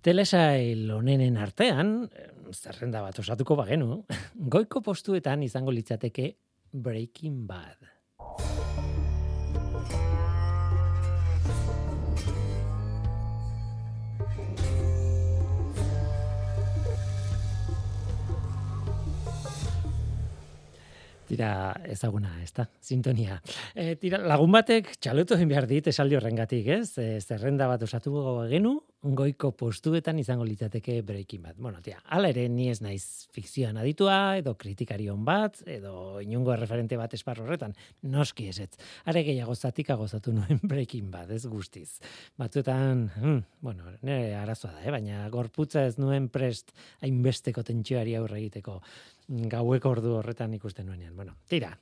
Telesail honenen artean, zerrenda bat osatuko bagenu, goiko postuetan izango litzateke Breaking Bad. Tira ezaguna, ez da, sintonia. E, tira, lagun batek txalotu egin behar dit esaldi horrengatik, ez? E, zerrenda bat osatu genu, goiko postuetan izango litzateke breaking bat. Bueno, tia, ala ere ni ez naiz fikzioan aditua, edo kritikarion bat, edo inungo referente bat esparro horretan. Noski ez. Are gehiago zatik agozatu nuen breaking bat, ez guztiz. Batzuetan, hmm, bueno, nire arazoa da, eh? baina gorputza ez nuen prest hainbesteko tentsioari aurre egiteko gaueko ordu horretan ikusten nuenean. Bueno, tira.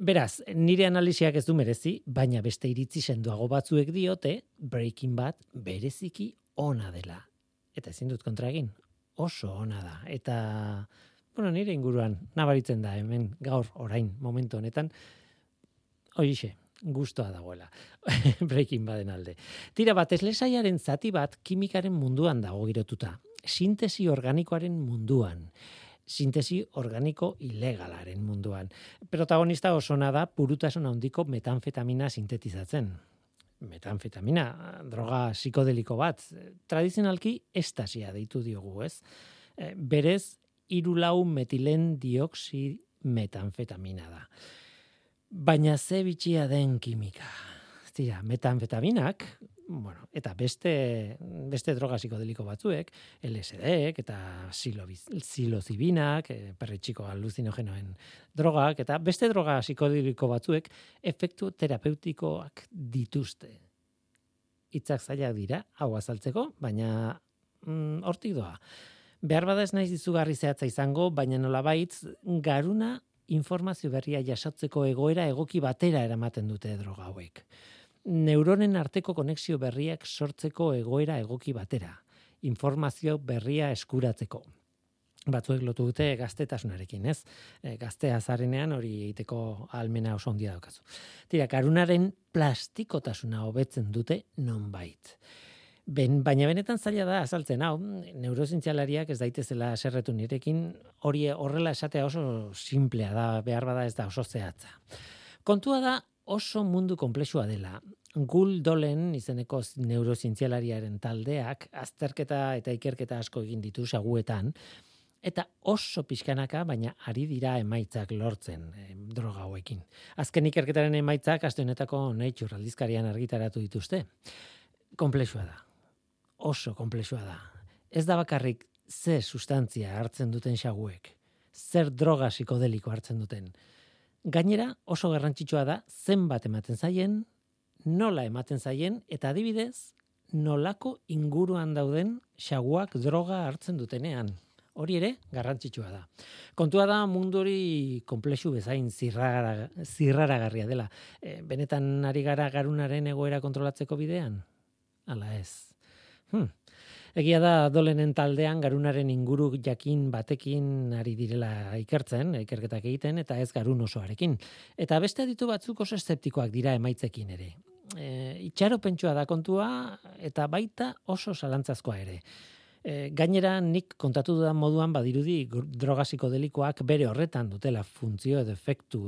Beraz, nire analiziak ez du merezi, baina beste iritzi senduago batzuek diote, Breaking Bad bereziki ona dela. Eta ezin dut kontra egin, oso ona da. Eta, bueno, nire inguruan nabaritzen da hemen gaur orain momentu honetan, hoixe, gustoa dagoela. Breaking Baden alde. Tira bat, eslesaiaren zati bat kimikaren munduan dago girotuta. Sintesi organikoaren munduan sintesi organiko ilegalaren munduan. Protagonista oso da purutasun handiko metanfetamina sintetizatzen. Metanfetamina, droga psikodeliko bat, tradizionalki estasia deitu diogu, ez? E, berez, irulau metilen dioksi metanfetamina da. Baina ze bitxia den kimika. Zira, metanfetaminak, bueno, eta beste beste droga psikodeliko batzuek, LSD eta psilozibinak, eh, perretxiko aluzinogenoen drogak eta beste droga psikodeliko batzuek efektu terapeutikoak dituzte. Hitzak zailak dira hau azaltzeko, baina mm, hortik doa. Behar bada ez naiz dizugarri zehatza izango, baina nolabait garuna informazio berria jasotzeko egoera egoki batera eramaten dute droga hauek neuronen arteko konexio berriak sortzeko egoera egoki batera, informazio berria eskuratzeko. Batzuek lotu dute gaztetasunarekin, ez? E, gaztea zarenean hori egiteko almena oso ondia daukazu. Tira, karunaren plastikotasuna hobetzen dute nonbait. Ben, baina benetan zaila da azaltzen hau, neurozintzialariak ez daitezela serretu nirekin, hori horrela esatea oso simplea da, behar bada ez da oso zehatza. Kontua da, oso mundu komplexua dela. Gul dolen izeneko neurozientzialariaren taldeak azterketa eta ikerketa asko egin ditu saguetan eta oso pixkanaka baina ari dira emaitzak lortzen droga hauekin. Azken ikerketaren emaitzak aste honetako Nature aldizkarian argitaratu dituzte. Komplexua da. Oso komplexua da. Ez da bakarrik ze sustantzia hartzen duten saguek. Zer droga psikodeliko hartzen duten. Gainera, oso garrantzitsua da zenbat ematen zaien, nola ematen zaien, eta adibidez, nolako inguruan dauden xaguak droga hartzen dutenean. Hori ere, garrantzitsua da. Kontua da munduri komplexu bezain zirraragarria dela. E, benetan ari gara garunaren egoera kontrolatzeko bidean? Hala ez. Hmm. Egia da dolenen taldean garunaren inguru jakin batekin ari direla ikertzen, ikerketak egiten eta ez garun osoarekin. Eta beste ditu batzuk oso eszeptikoak dira emaitzekin ere. E, itxaro pentsua da kontua eta baita oso zalantzazkoa ere. E, gainera nik kontatu dudan moduan badirudi drogasiko delikoak bere horretan dutela funtzio edo efektu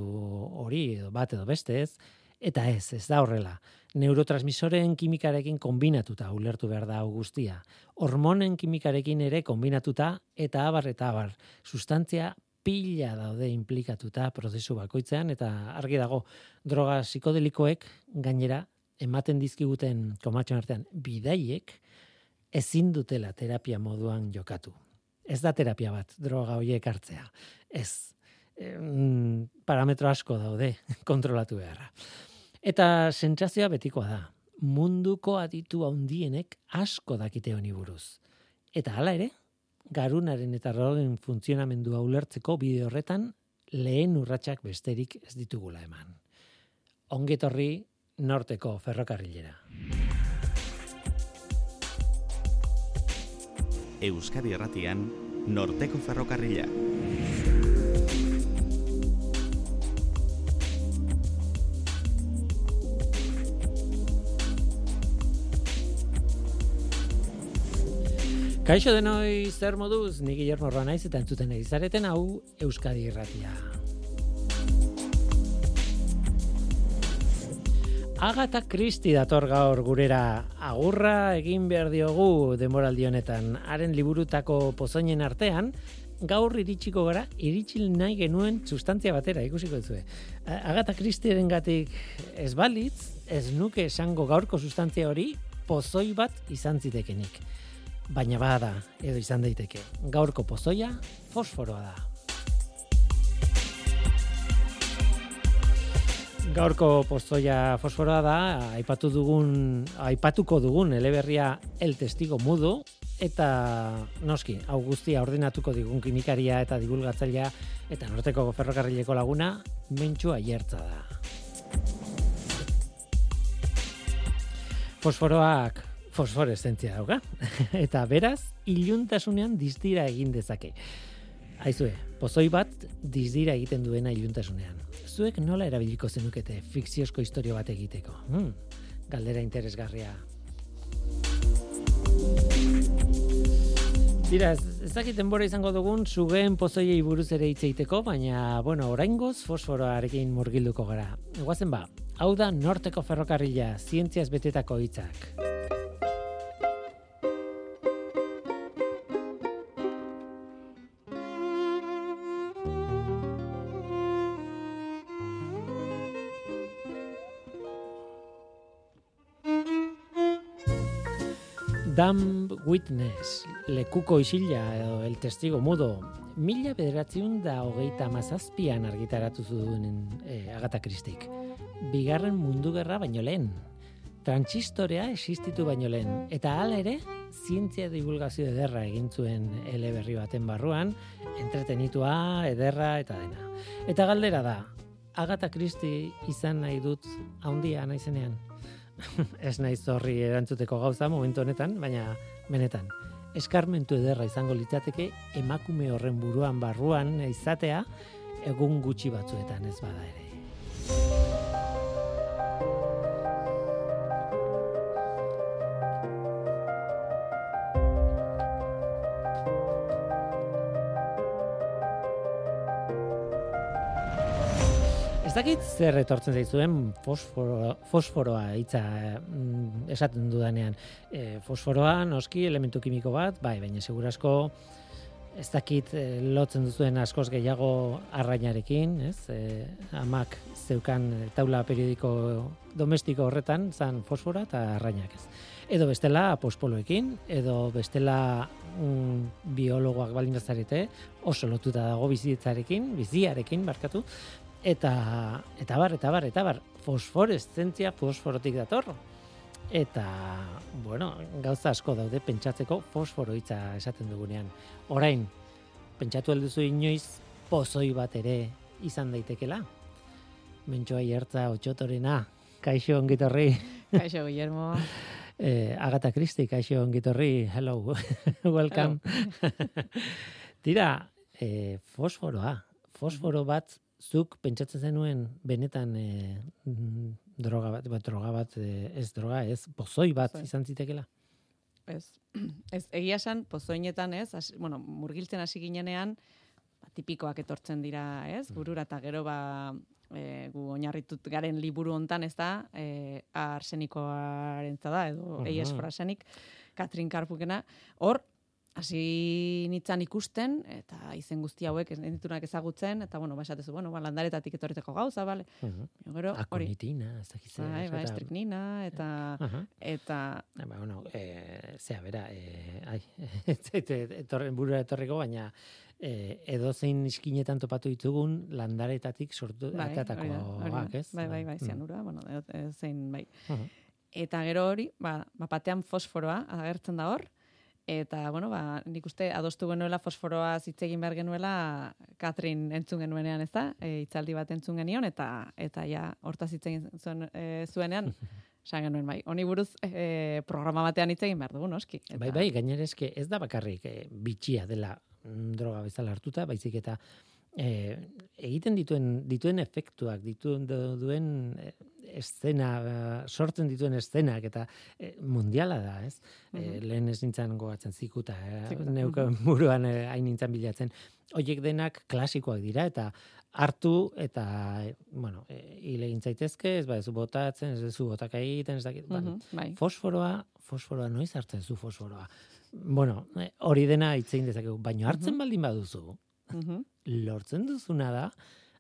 hori edo bat edo beste ez, eta ez, ez da horrela neurotransmisoren kimikarekin kombinatuta ulertu behar da guztia. Hormonen kimikarekin ere kombinatuta eta abar eta abar. Sustantzia pila daude implikatuta prozesu bakoitzean eta argi dago droga psikodelikoek gainera ematen dizkiguten komatxon artean bidaiek ezin dutela terapia moduan jokatu. Ez da terapia bat droga hoiek hartzea. Ez. parametro asko daude kontrolatu beharra. Eta sentsazioa betikoa da. Munduko aditu handienek asko dakite honi buruz. Eta hala ere, garunaren eta rogen funtzionamendua ulertzeko bideo horretan lehen urratsak besterik ez ditugula eman. Ongetorri norteko ferrokarrilera. Euskadi Erratian, norteko ferrokarrila. Kaixo denoi zer moduz, ni Guillermo Roa naiz eta entzuten ari zareten hau Euskadi Irratia. Agatha Christie dator gaur gurera agurra egin behar diogu demoraldi honetan. Haren liburutako pozoinen artean, gaur iritsiko gara, iritsil nahi genuen sustantzia batera, ikusiko duzue. Agatha Christieren gatik ez balitz, ez nuke esango gaurko sustantzia hori, pozoi bat izan zitekenik baina bada edo izan daiteke. Gaurko pozoia fosforoa da. Gaurko pozoia fosforoa da, aipatu dugun, aipatuko dugun eleberria el testigo mudo, eta noski, hau guztia ordenatuko digun kimikaria eta divulgatzailea eta norteko ferrokarrileko laguna, mentxua aiertza da. Fosforoak fosforeszentzia dauka. eta beraz, iluntasunean dizdira egin dezake. Aizue, pozoi bat dizdira egiten duena iluntasunean. Zuek nola erabiliko zenukete fikziozko historio bat egiteko? Hmm, galdera interesgarria. Dira, ez dakit denbora izango dugun zugeen pozoiei buruz ere hitz baina, bueno, oraingoz fosforoarekin murgilduko gara. Egoazen ba, hau da norteko ferrokarrila, zientziaz betetako hitzak. Dam Witness, lekuko isila edo el testigo mudo, mila bederatziun da hogeita mazazpian argitaratu zuen e, Agatha Christik. Bigarren mundu gerra baino lehen. Transistorea existitu baino lehen. Eta hala ere, zientzia divulgazio ederra egin zuen eleberri baten barruan, entretenitua, ederra eta dena. Eta galdera da, Agatha Christie izan nahi dut haundia naizenean. ez naiz horri erantzuteko gauza momentu honetan, baina benetan. Eskarmentu ederra izango litzateke emakume horren buruan barruan izatea egun gutxi batzuetan ez bada ere. Dakit zer etortzen zaizuen fosforo, fosforoa hitza mm, esaten dudanean. E, fosforoa noski elementu kimiko bat, bai, baina segurasko ez dakit e, lotzen duzuen askoz gehiago arrainarekin, ez? E, amak zeukan taula periodiko domestiko horretan zan fosfora eta arrainak ez. Edo bestela pospoloekin, edo bestela mm, biologoak balin oso lotuta dago bizitzarekin, biziarekin, barkatu, eta eta bar eta bar eta bar. Fosforeszentzia fosforotik dator. Eta bueno gauza asko daude pentsatzeko fosforo hitza esaten dugunean. Orain pentsatu alduzu inoiz pozoi bat ere izan daitekela? Mentxoa jertza otxotorena. Kaixo ongitorri. Kaixo Guillermo. Eh, Agata Kristi, kaixo ongitorri, hello, welcome. Tira, eh, fosforoa, fosforo bat zuk pentsatzen zenuen benetan e, droga bat, bat droga bat e, ez droga, ez pozoi bat izan zitekela? Ez, ez egia esan pozoinetan ez, bueno, murgiltzen hasi ginenean, ba, tipikoak etortzen dira, ez, mm. burura eta gero ba, e, gu oinarritut garen liburu hontan ez da, e, arsenikoaren da, edo uh -huh. eies Katrin Karpukena, hor, hasi nitzan ikusten eta izen guzti hauek ez ditunak ezagutzen eta bueno, ba esatezu, bueno, ba landaretatik etorriteko gauza, vale. Uh -huh. Gero hori. Akonitina, ez dakiz bai, bai, estriknina eta uh -huh. eta ba bueno, eh sea, bera, eh ai, etorren burura etorriko baina eh edo zein iskinetan topatu ditugun landaretatik sortu bai, atatako ez? Bai, bai, bai, mm. zianura, bueno, zein bai. Uh -huh. Eta gero hori, ba, batean fosforoa agertzen da hor, Eta, bueno, ba, nik uste adostu genuela fosforoa zitzegin behar genuela Katrin entzun genuenean, ez da? E, itzaldi bat entzun genion, eta eta ja, horta zitzegin zuen, e, zuenean, esan genuen bai. Honi buruz e, programa batean itzegin behar dugu, noski. Eta... Bai, bai, gainerezke ez da bakarrik e, bitxia dela mm, droga bezala hartuta, baizik eta e, egiten dituen dituen efektuak, dituen duen e, eszena eh, sortzen dituen eszenak eta eh, mundiala da, ez? Eh, lehen ez nintzen gogatzen zikuta, eh, Zikuta, neuke buruan eh, hain nintzen bilatzen. Hoiek denak klasikoak dira eta hartu eta eh, bueno, eh, hile zaitezke, ez baduzu botatzen, ez duzu botak egiten, ez dakit. bueno, Mhm, bai. Fosforoa, fosforoa noiz hartzen zu fosforoa. Bueno, eh, hori dena hitzein dezakegu, baina hartzen baldin baduzu, Mhm. lortzen duzuna da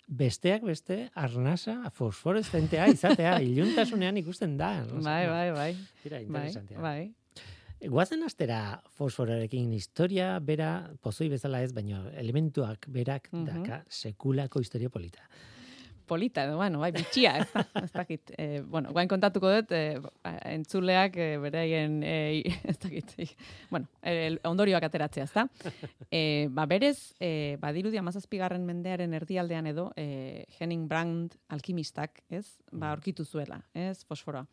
besteak beste arnasa fosforeszentea izatea iluntasunean ikusten da. no? Bai, bai, bai. Tira, Bai, interesantea. bai. Guazen astera fosfororekin historia bera pozoi bezala ez, baina elementuak berak Mhm. daka sekulako historia polita. Polita, edo, bueno, bai, bitxia, ez da, ez dakit. E, bueno, guain kontatuko dut, e, entzuleak e, beraien, e, ez dakit, bueno, el, ondorioak ateratzea, ez da. E, ba, berez, e, badirudi amazazpigarren mendearen erdialdean edo, e, Henning Brand alkimistak, ez, ba, aurkitu zuela, ez, fosforoa.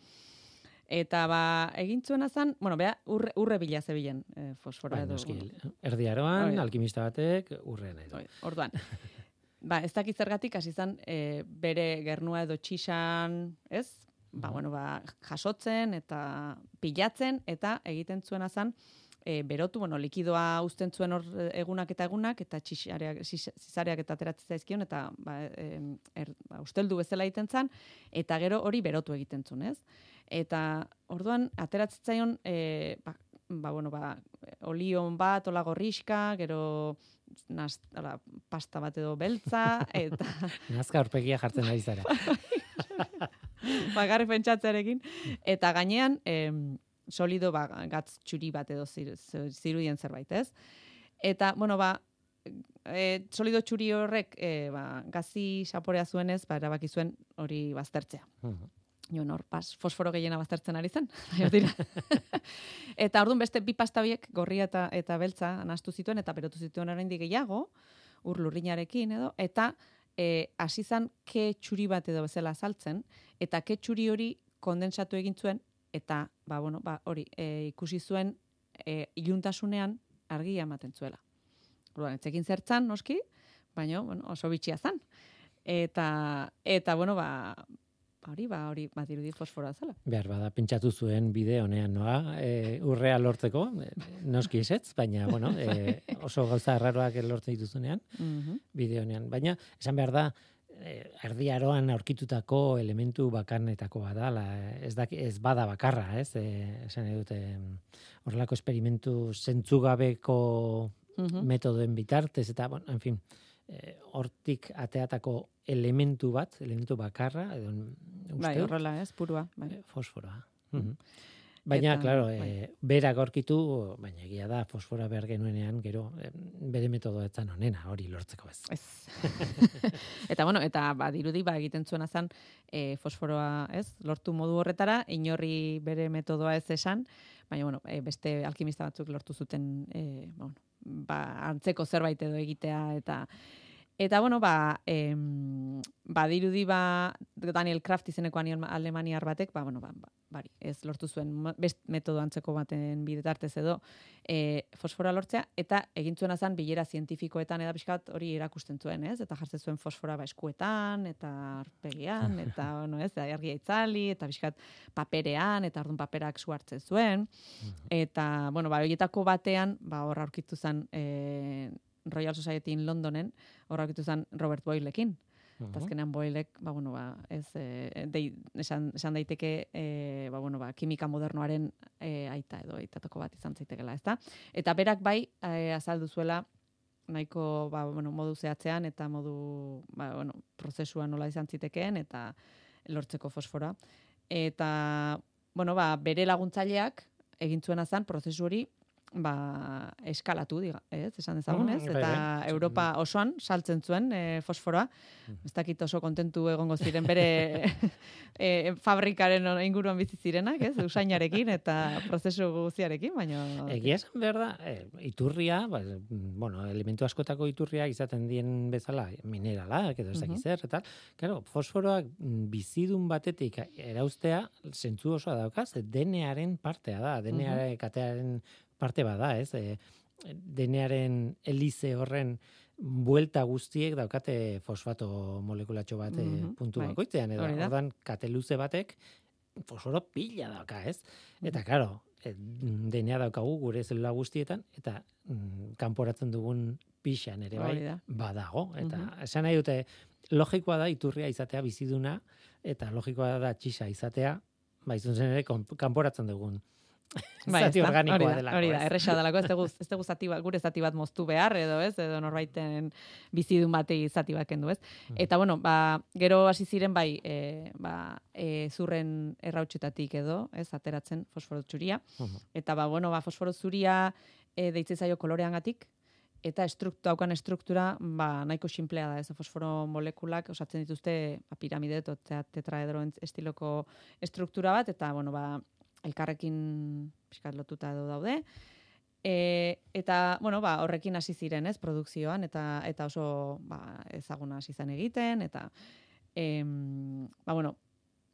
Eta ba, egin zuena zan, bueno, bea, urre, urre bila zebilen e, fosforoa Bai, edo. erdiaroan, da. alkimista batek, urrean edo. Oi, Orduan. Ba, ez dakit zergatik hasi izan e, bere gernua edo txisan, ez? Ba, bueno, ba, jasotzen eta pilatzen eta egiten zuena zan e, berotu, bueno, likidoa uzten zuen hor e, egunak eta egunak eta txisareak, zizareak eta ateratzen zaizkion eta ba, e, er, ba, usteldu bezala egiten zan eta gero hori berotu egiten zuen, ez? Eta orduan ateratzen zaion e, ba, ba, bueno, ba, olion bat, ola gorriska, gero naz, ala, pasta bat edo beltza, eta Nazka horpegia jartzen ari zara. bagarri pentsatzearekin. Eta gainean, em, solido ba, gatz txuri bat edo zir, zir- zirudien zerbait, ez? Eta, bueno, ba, e, solido txuri horrek e, ba, gazi saporea zuenez, ba, erabaki zuen hori baztertzea. Mhm. Jo, nor, pas, fosforo gehiena baztertzen ari zen. Tira. eta orduan beste bi pasta biek, gorria eta, eta beltza, nastu zituen, eta berotu zituen oraindik gehiago, ur lurrinarekin edo, eta e, hasi zan ke txuri bat edo bezala saltzen, eta ke txuri hori kondensatu egin zuen, eta, ba, bueno, ba, hori, e, ikusi zuen e, iluntasunean argia ematen zuela. Orduan, etzekin zertzan, noski, baina, bueno, oso bitxia zan. Eta, eta bueno, ba hori, ba, hori, badirudi fosforoa zela. Behar bada, pentsatu zuen bide honean noa, e, urrea lortzeko, e, noski esetz, baina, bueno, e, oso gauza erraroak lortzen dituzunean, Mhm. bide honean. Baina, esan behar da, e, erdiaroan aurkitutako elementu bakarnetako badala, ez, daki, ez bada bakarra, ez? E, esan nahi dute, horrelako esperimentu zentzugabeko Mhm. metodoen bitartez, eta, bueno, en fin, e, hortik ateatako elementu bat, elementu bakarra, edo uste, Bai, horrela, ez, purua. Bai. Eh, fosforoa. Mhm. Baina, Eta, claro, bai. e, berak aurkitu, baina egia da, fosfora behar genuenean, gero, eh, bere metodo etzan onena, hori lortzeko ez. Ez. eta bueno, eta ba dirudi ba egiten zuena zan e, fosforoa, ez? Lortu modu horretara, inorri bere metodoa ez esan, baina bueno, e, beste alkimista batzuk lortu zuten e, bueno, ba, antzeko zerbait edo egitea eta Eta bueno, ba, em, ba dirudi ba Daniel Kraft izeneko alemaniar batek, ba bueno, ba, ba bari, ez lortu zuen best metodo antzeko baten bidetartez edo e, fosfora lortzea eta egin zuena zen bilera zientifikoetan eta pixkat hori erakusten zuen, ez? Eta jartzen zuen fosfora ba eskuetan eta arpegian eta bueno, ez, argia itzali eta pixkat paperean eta ordun paperak hartzen zuen. Eta bueno, ba horietako batean ba hor aurkitu zen e, Royal Society in Londonen, hor aurkitu zen Robert Boylekin. Eta Mhm. azkenean Boylek, ba, bueno, ba, ez, e, dei, esan, esan daiteke, e, ba, bueno, ba, kimika modernoaren e, aita edo aitatako bat izan zaitekela, ezta? Eta berak bai e, azaldu zuela nahiko ba, bueno, modu zehatzean eta modu ba, bueno, prozesua nola izan zitekeen eta lortzeko fosfora. Eta bueno, ba, bere laguntzaileak egin zuena zen prozesu hori ba, eskalatu, diga, ez, esan dezagun, Mhm, ez? bai, Eta bai. Europa osoan saltzen zuen e, fosforoa. Mhm. Ez dakit oso kontentu egongo ziren bere e, fabrikaren inguruan bizi zirenak, ez? Usainarekin eta prozesu guztiarekin, baina... Egia esan behar da, e, iturria, ba, mm, bueno, elementu askotako iturria izaten dien bezala, mineralak edo ez dakiz zer, eta, claro, fosforoak mm, bizidun batetik erauztea, zentzu osoa dauka, ze denearen partea da, denearen katearen parte bada, ez? E, denearen elize horren buelta guztiek daukate fosfato molekulatxo bat eh, Mhm, puntu bai. bakoitzean edo ordan kate luze batek fosforo pila dauka, ez? Eta claro, eh, DNA daukagu gure zelula guztietan eta mm, kanporatzen dugun pixan ere bai badago eta Mhm. esan nahi dute logikoa da iturria izatea biziduna eta logikoa da txisa izatea baizun zen ere kanporatzen dugun Bai, zati organikoa hori da, delako, Hori da, erresa delako, ez dugu, ez dugu zati bat, gure zati bat moztu behar, edo ez, edo norbaiten bizidun batei zati bat kendu, ez? Mm. Eta, bueno, ba, gero hasi ziren, bai, e, ba, e, zurren errautxetatik edo, ez, ateratzen fosforo txuria. Mhm. Eta, ba, bueno, ba, fosforo zuria e, deitzen zaio koloreangatik, eta estrukt, daukan estruktura, ba, nahiko sinplea da, ez, fosforo molekulak osatzen dituzte ba, piramide, te- tetraedro estiloko estruktura bat, eta, bueno, ba, elkarrekin pixkat lotuta edo daude. E, eta, bueno, ba, horrekin hasi ziren, ez, produkzioan, eta eta oso ba, ezaguna hasi zen egiten, eta, em, ba, bueno,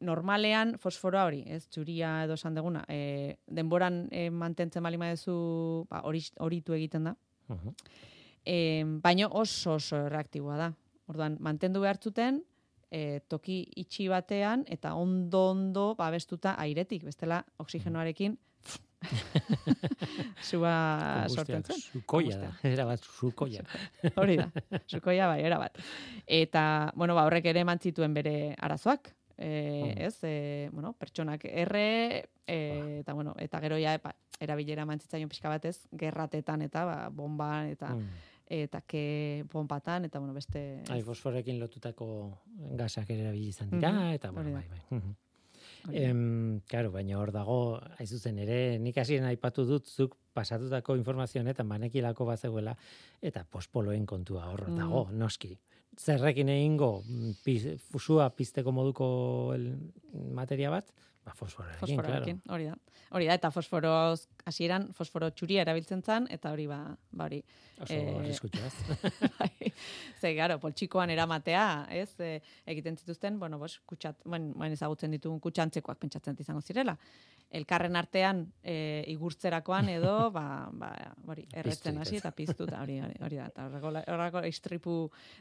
normalean fosforoa hori, ez, txuria edo esan deguna, e, denboran e, mantentzen bali maezu, ba, hori, horitu egiten da, Mhm. e, baino oso oso reaktiboa da. Orduan, mantendu behar zuten, e, toki itxi batean, eta ondo ondo babestuta airetik, bestela oxigenoarekin sua sortzen zen. Sukoia da, era bat sukoia. Hori da, sukoia bai, era bat. Eta, bueno, ba, horrek ere eman zituen bere arazoak. E, Mhm. ez, e, bueno, pertsonak erre, e, eta, bueno, eta gero ja, ba, erabilera eman zitzaion pixka batez, gerratetan eta, ba, bomban, eta, Mm. Eta ke bombatan, eta, bueno, beste... Ai, fosforekin lotutako gasak ere erabili izan dira, Mhm, eta bueno, bai, bai. Em, claro, baina hor dago, hain zuzen ere, nik hasien aipatu dut zuk pasatutako informazio honetan banekilako bazegoela eta pospoloen kontua hor Mm. dago, noski. Zerrekin egingo mm, piz, fusua pizteko moduko el, materia bat, ba Fosforoarekin, claro. hori da. Hori da, eta fosforoz, hasieran fosforo txuria erabiltzen zen, eta hori ba, ba hori. Oso Eh, bai. Ze, garo, poltsikoan eramatea, ez, e, egiten zituzten, bueno, bos, kutsat, ben, ben ezagutzen ditugun kutsantzekoak pentsatzen izango zirela. Elkarren artean e, igurtzerakoan edo, ba, ba, hori, erretzen hasi eta piztu, eta hori, hori, hori da, eta horreko istripu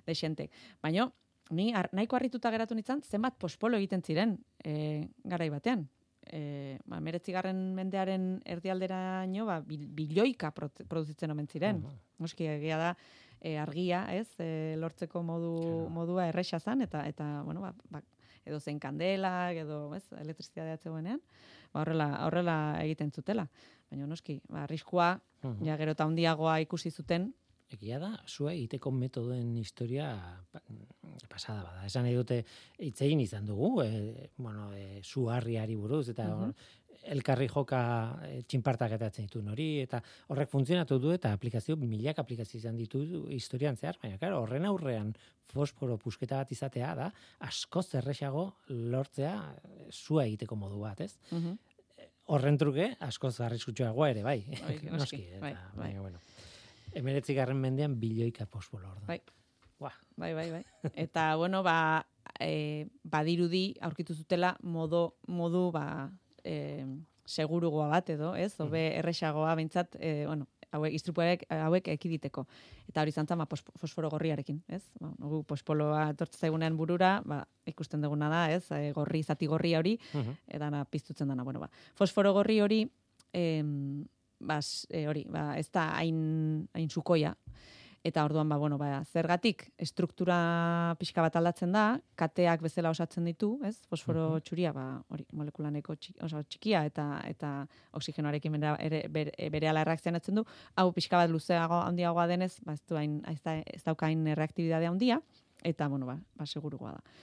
dexentek. Baina, ni ar, nahiko harrituta geratu nintzen, zenbat pospolo egiten ziren e, garai batean. E, ba, meretzigarren mendearen erdialderaino, ba, bil- bilioika prote- produzitzen omen ziren. Noski egia da e, argia, ez, e, lortzeko modu Claro. modua erresa zan eta eta bueno, ba, ba, edo zen kandela, edo, ez, elektrizitatea zegoenean, ba horrela horrela egiten zutela. Baina noski, ba arriskua Mhm. ja gero eta handiagoa ikusi zuten, Egia da, zua egiteko metodoen historia pa- pasada bada. Esan nahi dute hitz egin izan dugu, e, bueno, e, zu harriari buruz, eta hor, Mhm. elkarri joka e, txinpartak etatzen ditu hori, eta horrek funtzionatu du, eta aplikazio, milak aplikazio izan ditu historian zehar, baina, claro, horren aurrean fosforo pusketa bat izatea da, asko zerrexago lortzea e, zua egiteko modu bat, ez? Mhm. Horren truke, asko zarriskutsuagoa ere, bai. Bai, noski, eta, bai, bai. baina, bueno. Emeretzi garren mendean bilioika fosforo hor da. Bai. Buah. Bai, bai, bai. Eta, bueno, ba, e, badirudi aurkitu zutela modo, modu, ba, e, segurugoa bat edo, ez? Hobe erresagoa behintzat, e, bueno, hauek, istripuek hauek ekiditeko. Eta hori izan zen, ba, pos- fosforo gorriarekin, ez? Ba, gu pospoloa etortzen zaigunean burura, ba, ikusten duguna da, ez? E, gorri, zati gorri hori, Mhm. edana piztutzen dana, bueno, ba. Fosforo gorri hori, em, bas, e, hori, ba, ez da hain, hain sukoia, eta orduan, ba, bueno, ba, zergatik struktura pixka bat aldatzen da, kateak bezala osatzen ditu, ez? Fosforo txuria, ba, hori, molekulaneko txiki, oso txikia eta eta oxigenoarekin bere, ere, bere, berehala erreakzionatzen du, hau pixka bat luzeago handiagoa denez, ba, ez, du hain, ez, da, ez daukain reaktibidade handia, eta, bueno, ba, ba segurugoa da.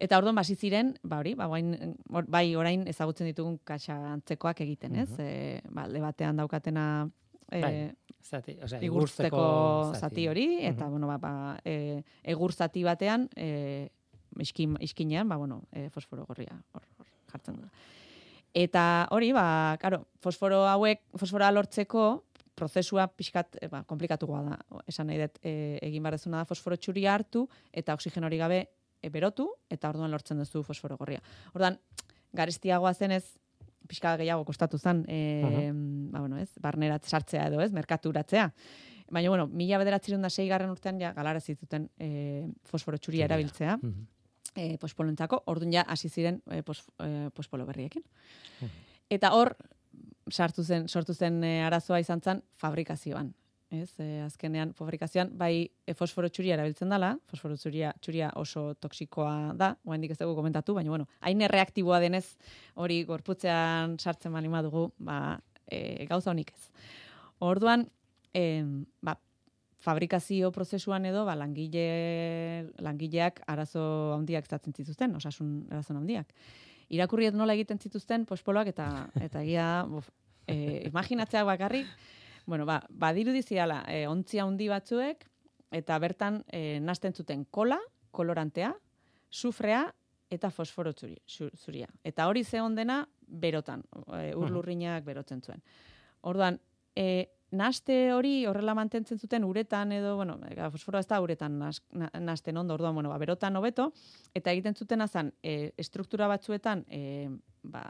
Eta orduan basi ziren, ba hori, ba orain or- bai orain ezagutzen ditugun kaxa antzekoak egiten, ez? Mhm. Eh, ba alde batean daukatena eh Bai, Zati, o sea, igurtzeko zati hori eta Mhm. bueno, ba, ba eh egur zati batean eh iskin iskinean, ba bueno, eh, fosforo gorria hor, hor jartzen da. Eta hori, ba, claro, fosforo hauek, fosforoa lortzeko prozesua pixkat e, ba, komplikatukoa da. Esan nahi dut, e, egin barrezuna da fosforo txuria hartu eta oxigeno hori gabe e, berotu eta orduan lortzen duzu fosforo gorria. Orduan, garestiagoa zenez, pixka gehiago kostatu zen, e, ba, bueno, ez, barnerat sartzea edo, ez, merkaturatzea. Baina, bueno, mila bederatzerun da garren urtean, ja, galara zituten e, fosforo txuria erabiltzea, Mhm. e, pospoloentzako, orduan ja, hasi ziren e, pos, e, pospolo berriekin. Mhm. Eta hor, sartu zen, sortu zen e, arazoa izan zen fabrikazioan. Ez, e, azkenean fabrikazioan bai e, fosforo txuria erabiltzen dela, fosforo txuria, txuria oso toksikoa da, oraindik ez dugu komentatu, baina bueno, hain erreaktiboa denez hori gorputzean sartzen bali dugu, ba, e, gauza honik ez. Orduan, e, ba, fabrikazio prozesuan edo ba, langile, langileak arazo handiak izatzen zituzten, osasun arazo handiak. Irakurriet nola egiten zituzten pospoloak eta eta buf, e, imaginatzeak bakarrik, bueno, ba, badirudi ziala, e, ontzi handi batzuek eta bertan e, nasten zuten kola, kolorantea, sufrea eta fosforo zuri, zu- zuria. Eta hori ze dena berotan, e, urlurrinak berotzen zuen. Orduan, e, naste hori horrela mantentzen zuten uretan edo, bueno, fosforoa ez da uretan nas, na, nasten ondo, orduan, bueno, ba, berotan hobeto, eta egiten zuten azan, e, estruktura batzuetan, e, ba,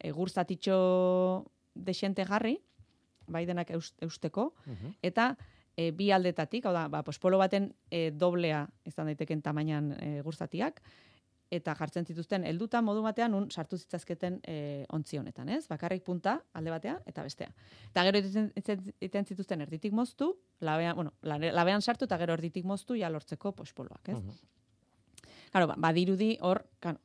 egur zatitxo desente jarri, denak eus- eusteko, Mhm. eta e, bi aldetatik, hau da, ba, pospolo baten e, doblea izan daiteken tamainan e, gurzatiak, eta jartzen zituzten helduta modu batean un sartu zitzazketen e, ontzi honetan, ez? Bakarrik punta alde batea eta bestea. Eta gero iten, iten- iten zituzten erditik moztu, labean, bueno, labean sartu eta gero erditik moztu ja lortzeko pospoloak, ez? Mhm. Claro, ba, badirudi hor, claro,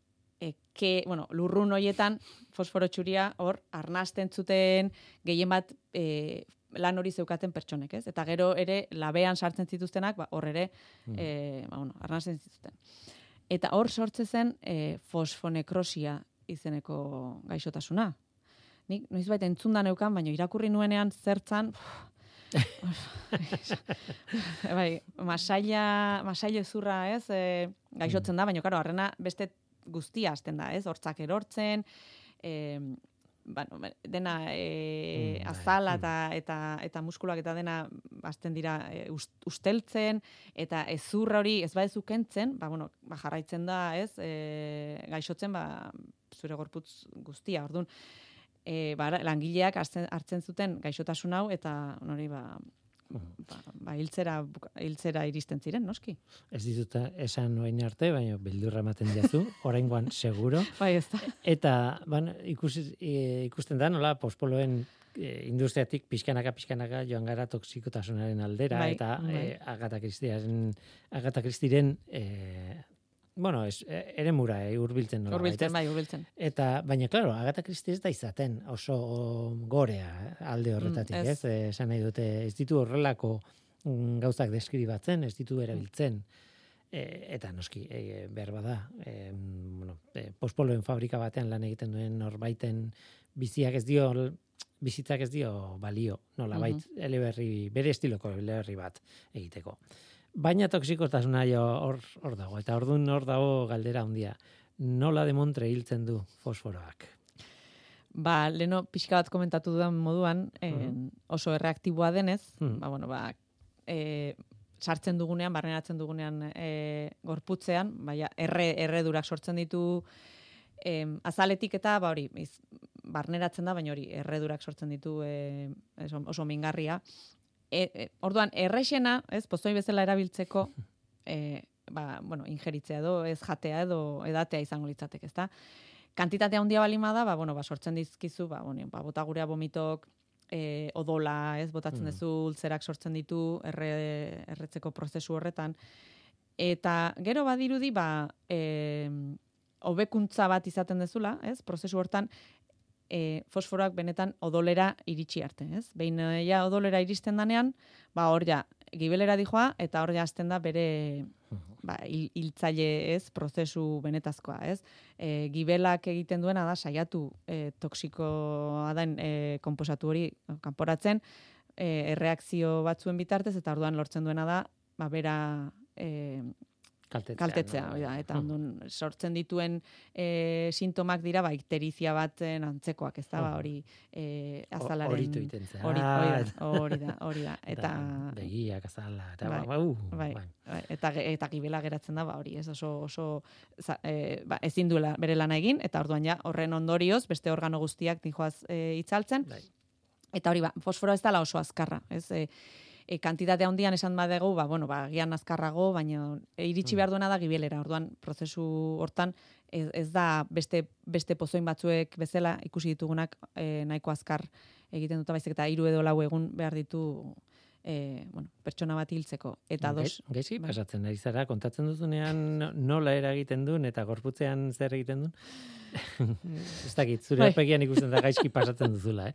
e, ke, bueno, lurrun hoietan fosforo txuria hor arnasten zuten gehien bat e, lan hori zeukaten pertsonek, ez? Eta gero ere labean sartzen zituztenak, ba, hor ere, Mm. e, ba, bueno, arnasten zituzten. Eta hor sortze zen e, fosfonekrosia izeneko gaixotasuna. Nik noizbait entzunda neukan, baina irakurri nuenean zertzan, bai, masaila, masaila zurra, ez, e, gaixotzen da, baina, karo, harrena beste guztia hasten da, ez, hortzak erortzen, e, bueno, dena e, Mm, azala mm. eta, eta, eta muskulak eta dena hasten dira e, ust- usteltzen, eta ezurra hori ez badezu kentzen, ba, bueno, ba, jarraitzen da, ez, e, gaixotzen, ba, zure gorputz guztia, orduan, e, ba, langileak hartzen, hartzen zuten gaixotasun hau, eta hori, ba. Ba, ba hiltzera, hiltzera iristen ziren, noski. Ez ditut esan orain arte, baina beldurra ematen diazu, oraingoan seguro. Bai, ez da. Eta ban, ikusi, e, ikusten da, nola, pospoloen e, industriatik pixkanaka pixkanaka joan gara toksikotasunaren aldera Bai, eta bai. e, Agatha Christiearen Agatha Christieren e, bueno, es, e, ere mura e, urbiltzen nola Urbiltzen, bai, urbiltzen. Eta, baina, klaro, Agatha Christie ez da izaten oso gorea eh, alde horretatik, Mm, ez. ez? Eh, Esan nahi dute, ez ditu horrelako mm, gauzak deskribatzen, ez ditu erabiltzen. E, eta noski, e, behar bada, e, bueno, e, pospoloen fabrika batean lan egiten duen norbaiten biziak ez dio, bizitzak ez dio balio, nola bait, eleberri, bere estiloko eleberri bat egiteko. Baina toksikotasuna jo hor, hor dago, eta ordun hor dago galdera handia. Nola demontre hiltzen du fosforoak? Ba, leno pixka bat komentatu dudan moduan, en, oso erreaktiboa denez, Mhm. ba, bueno, ba, e, sartzen dugunean, barneratzen dugunean e, gorputzean, baina erre, erredurak sortzen ditu em, azaletik eta ba hori iz, barneratzen da, baina hori erredurak sortzen ditu e, oso, oso mingarria. E, e, orduan, errexena, ez, pozoi bezala erabiltzeko, e, ba, bueno, ingeritzea edo, ez jatea edo edatea izango litzateke, ezta? Kantitatea handia balima da, ba, bueno, ba, sortzen dizkizu, ba, bueno, ba, bota gurea vomitok, e, odola, ez, botatzen Mm. duzu, ultzerak sortzen ditu, erre, erretzeko prozesu horretan. Eta gero badirudi, ba, e, hobekuntza bat izaten dezula, ez, prozesu hortan, e, fosforoak benetan odolera iritsi arte, ez? Behin e, ja odolera iristen danean, ba hor ja gibelera dijoa eta hor ja hasten da bere ba hil- hiltzaile, ez, prozesu benetazkoa, ez? E, gibelak egiten duena da saiatu e, toksikoa den e, konposatu hori kanporatzen e, erreakzio batzuen bitartez eta orduan lortzen duena da ba bera e, Kaltetzea. kaltetzea, no? hori da, eta Mhm. ondun sortzen dituen e, sintomak dira ba ikterizia baten antzekoak, ez da, ba Mhm. hori e, azalaren hori, Ah, hori eta- da, hori da, hori da, eta da, begiak azala, eta Bai, ba, uh, bai, bai. bai, eta eta gibela geratzen da ba hori, ez oso oso za, e, ba, ezin duela bere lana egin eta orduan ja horren ondorioz beste organo guztiak dijoaz e, itzaltzen Bai. Eta hori ba, fosforoa ez dela oso azkarra, ez? E, e, kantitate handian esan badegu, ba, bueno, ba, gian azkarrago, baina iritsi Mm. behar duena da gibelera. Orduan, prozesu hortan, ez, ez da beste, beste pozoin batzuek bezala ikusi ditugunak e, nahiko azkar egiten duta baizik eta hiru edo lau egun behar ditu e, bueno, pertsona bat hiltzeko. Eta dos, bai. pasatzen ari zara, kontatzen duzunean no- nola eragiten duen eta gorputzean zer egiten duen. Ez dakit, zure Bai. aurpegian ikusten da gaizki pasatzen duzula, eh?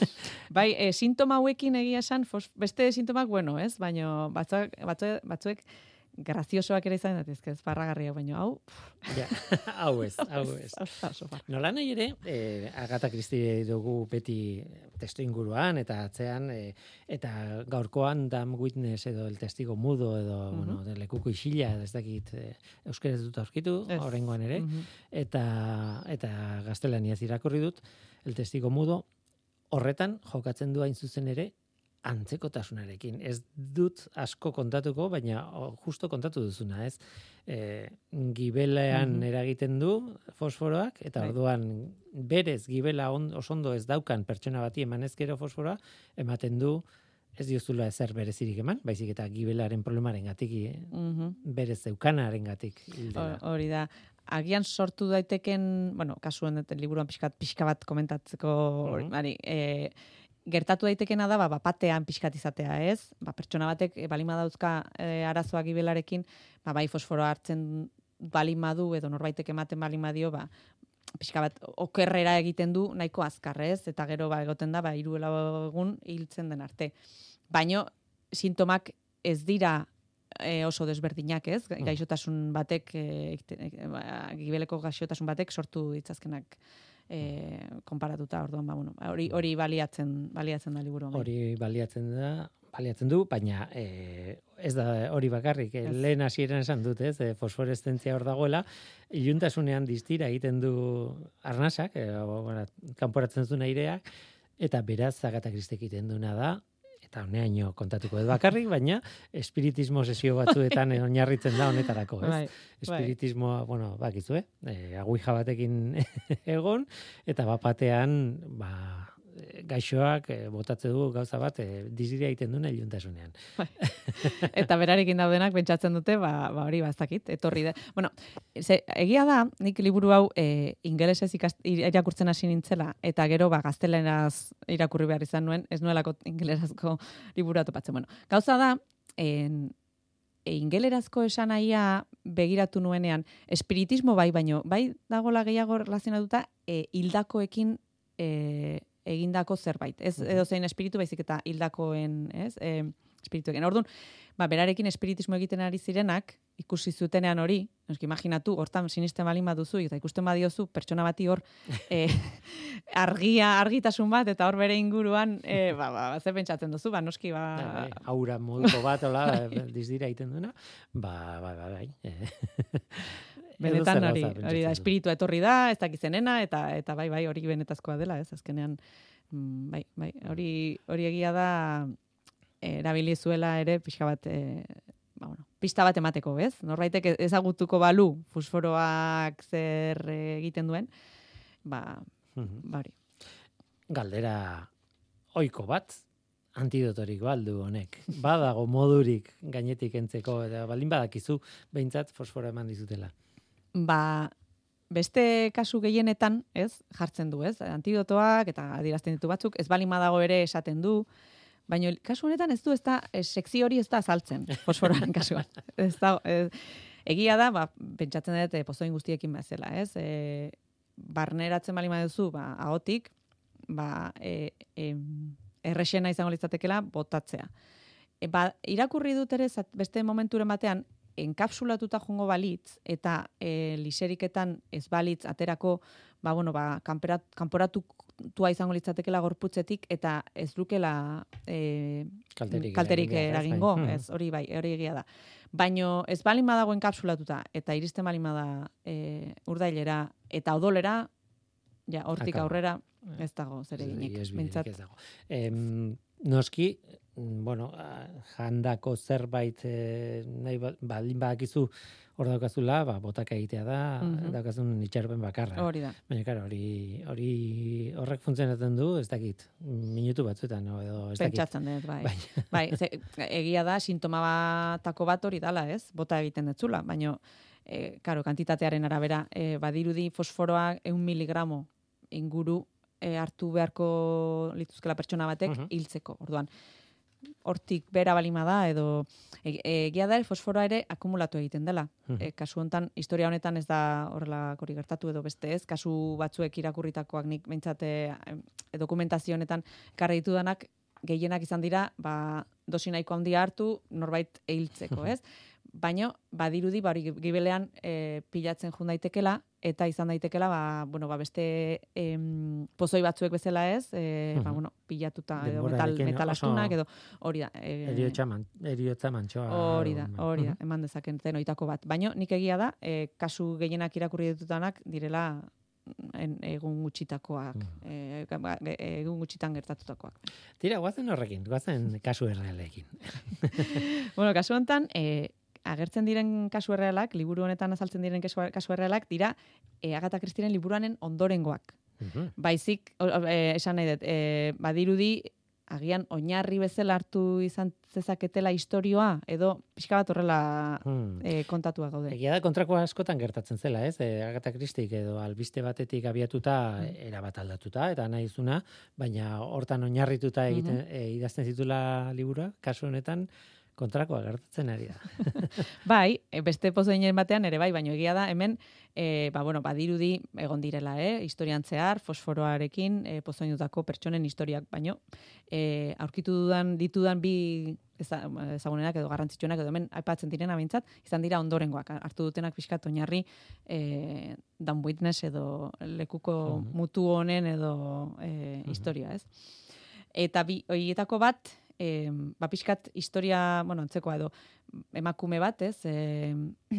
Bai, e, sintoma hauekin egia esan, beste sintomak, bueno, ez? Baina batzuek, batzuek, batzuek graziosoak ere izan datezke, ez barragarriak, baina hau, Ja, hau ez, hau ez. Nola nahi ere, eh, Agatha Christie dugu beti testu inguruan eta atzean, eh, eta gaurkoan dam witness edo el testigo mudo edo, Mhm. bueno, de lekuko isila, ez dakit, eh, euskaraz dut aurkitu, horrengoan ere, Mhm. eta, eta gaztelaniaz irakurri dut, el testigo mudo, horretan jokatzen du hain zuzen ere, antzekotasunarekin. Ez dut asko kontatuko, baina justo kontatu duzuna, ez? E, gibelean Mhm. eragiten du fosforoak, eta Bai. orduan berez gibela on, osondo ez daukan pertsona bati eman ezkero fosforoa, ematen du ez diozula ezer berezirik eman, baizik eta gibelaren problemaren gatik, Mhm. berez zeukanaren gatik. Hor- Hori da. Agian sortu daiteken, bueno, kasuen liburuan pixkat, pixka bat komentatzeko, hori, Mhm. bari, e, gertatu daitekena da, ba, bapatean pixkat izatea, ez? Ba, pertsona batek, e, balima dauzka e, arazoa gibelarekin, ba, bai fosforoa hartzen balima du, edo norbaitek ematen balima dio, ba, pixka bat okerrera egiten du nahiko azkar, ez? Eta gero ba egoten da ba hiru lau egun hiltzen den arte. Baino sintomak ez dira e, oso desberdinak, ez? Mm. Gaixotasun batek e, e, ba, gibeleko gaixotasun batek sortu ditzazkenak e, konparatuta orduan ba bueno, hori hori baliatzen baliatzen da liburu. Hori baliatzen da, baliatzen du, baina e, ez da hori bakarrik, e, lehen hasieran esan dut, ez, e, fosforeszentzia hor dagoela, iluntasunean distira egiten du arnasak, e, kanporatzen zuen aireak, eta beraz Agatha Christie egiten duena da, eta honeaino kontatuko dut bakarrik, baina espiritismo sesio batzuetan oinarritzen da honetarako, ez? Bai, Espiritismoa, bueno, bakizu, eh? E, batekin egon, eta bapatean, ba, gaixoak e, botatze du gauza bat e, diziria egiten duen iluntasunean. eta berarekin daudenak pentsatzen dute, ba, ba hori bazakit, etorri da. Bueno, ze, egia da, nik liburu hau e, ingelesez irakurtzen hasi nintzela, eta gero ba, gazteleraz irakurri behar izan nuen, ez nuelako ingelerazko liburu topatzen. Bueno, gauza da, en, e, ingelerazko esanaia begiratu nuenean, espiritismo bai, baino, bai dagola gehiago relazionatuta, e, hildakoekin e, egindako zerbait. Ez edo zein espiritu baizik eta hildakoen, ez? E, espirituekin. Orduan, ba, berarekin espiritismo egiten ari zirenak, ikusi zutenean hori, noski imaginatu, hortan sinisten balin baduzu, eta ikusten badiozu, pertsona bati hor, e, argia, argitasun bat, eta hor bere inguruan, e, ba, ba, ze pentsatzen duzu, ba, noski, ba, Bai, aura moduko bat, hola, dizdira egiten duena, ba, ba, ba, bai. Benetan hori, hori da, espiritua etorri da, ez dakizenena, eta, eta bai, bai, hori benetazkoa dela, ez, azkenean, mm, bai, bai, hori, hori egia da, eh, erabili zuela ere, pixka bat, e, ba, bueno, pista bat emateko, ez? Norbaitek ezagutuko balu fosforoak zer egiten duen, ba, Mhm. bari. Galdera oiko bat, antidotorik baldu honek. Badago modurik gainetik entzeko, eta baldin badakizu, behintzat fosforo eman dizutela. Ba, beste kasu gehienetan, ez, jartzen du, ez? Antidotoak eta adierazten ditu batzuk, ez balin badago ere esaten du, baina kasu honetan ez du, ez da, ez, sekzio hori ez da azaltzen, fosforoaren kasuan. Ez da, ez, egia da, ba, pentsatzen dut, eh, pozoin guztiekin bezala, ez? E, barneratzen balin baduzu, ba, ahotik, ba, e, em, errexena izango litzatekela botatzea. E, ba, irakurri dut ere beste momenturen batean, enkapsulatuta jongo balitz eta e, liseriketan ez balitz aterako ba, bueno, ba, kanperat, kanporatutua izango litzatekela gorputzetik eta ez lukela e, Kalterik, kalterik eragin behar, ez? eragingo, Bai. ez, hori bai, hori egia da. Baino ez balin badago enkapsulatuta eta iristen balin bada e, urdailera eta odolera, ja, hortik aurrera ez dago zer Ez- eginik. ez dago. Em, noski, mm, bueno, jandako zerbait eh, nahi ba- baldin badakizu hor daukazula, ba, botak egitea da, Mhm. daukazun itxarpen bakarra. Hori da. Baina, claro, hori, hori horrek funtzionatzen du, ez dakit, minutu batzuetan, no, edo ez dakit. Pentsatzen dut, bai. bai, ze, egia da, sintoma batako bat hori dala, ez? Bota egiten detzula, baina, e, karo, kantitatearen arabera, e, badirudi fosforoa eun miligramo inguru e, hartu beharko lituzkela pertsona batek Mhm. hiltzeko. Orduan, hortik bera balima da, edo e- egia da, fosforoa ere akumulatu egiten dela. Mhm. E, kasu honetan, historia honetan ez da horrelakori gertatu edo beste ez, kasu batzuek irakurritakoak nik behintzate e, dokumentazio honetan karri ditudanak gehienak izan dira, ba, dosi nahiko handia hartu, norbait eiltzeko, ez? Baina, badirudi, ba, hori gibelean e, pilatzen jun daitekela, eta izan daitekela, ba, bueno, ba, beste em, pozoi batzuek bezala ez, e, ba, Mhm. bueno, pilatuta, edo metal, Denborarekin metal oso- astunak, edo hori da. E, Eriotza, man, eriotza mantxoa. Hori da, hori da, Mhm. eman dezaken denoitako bat. Baina nik egia da, e, kasu gehienak irakurri ditutanak direla en, egun gutxitakoak, Mhm. e, ga- e, egun gutxitan gertatutakoak. Tira, guazen horrekin, guazen kasu errealekin. bueno, kasu honetan, e, agertzen diren kasu errealak, liburu honetan azaltzen diren kasu, kasu errealak, dira e, Agatha Christieren liburuanen ondorengoak. Mhm. Baizik, o, e, esan nahi dut, e, badirudi, agian oinarri bezala hartu izan zezaketela historioa, edo pixka bat horrela Hmm. e, kontatua gaude. Egia da kontrakoa askotan gertatzen zela, ez? E, Agatha Christik edo albiste batetik abiatuta Mm. erabat aldatuta eta nahizuna, baina hortan oinarrituta egiten Mhm. e, idazten zitula libura, kasu honetan kontrakoa gertatzen ari da. Bai, e, beste pozoinen batean ere bai, baino egia da, hemen, e, ba, bueno, badirudi egon direla, eh? historian zehar, fosforoarekin, e, pozoinutako pertsonen historiak, baino, e, aurkitu dudan, ditudan bi eza- ezagunenak edo garrantzitsuenak edo hemen aipatzen direna behintzat, izan dira ondorengoak, hartu dutenak pixkat oinarri e, dan witness edo lekuko Mhm. mutu honen edo e, historia, ez? Eta bi, horietako bat, e, ba, pixkat historia, bueno, antzekoa edo, emakume bat, ez? E,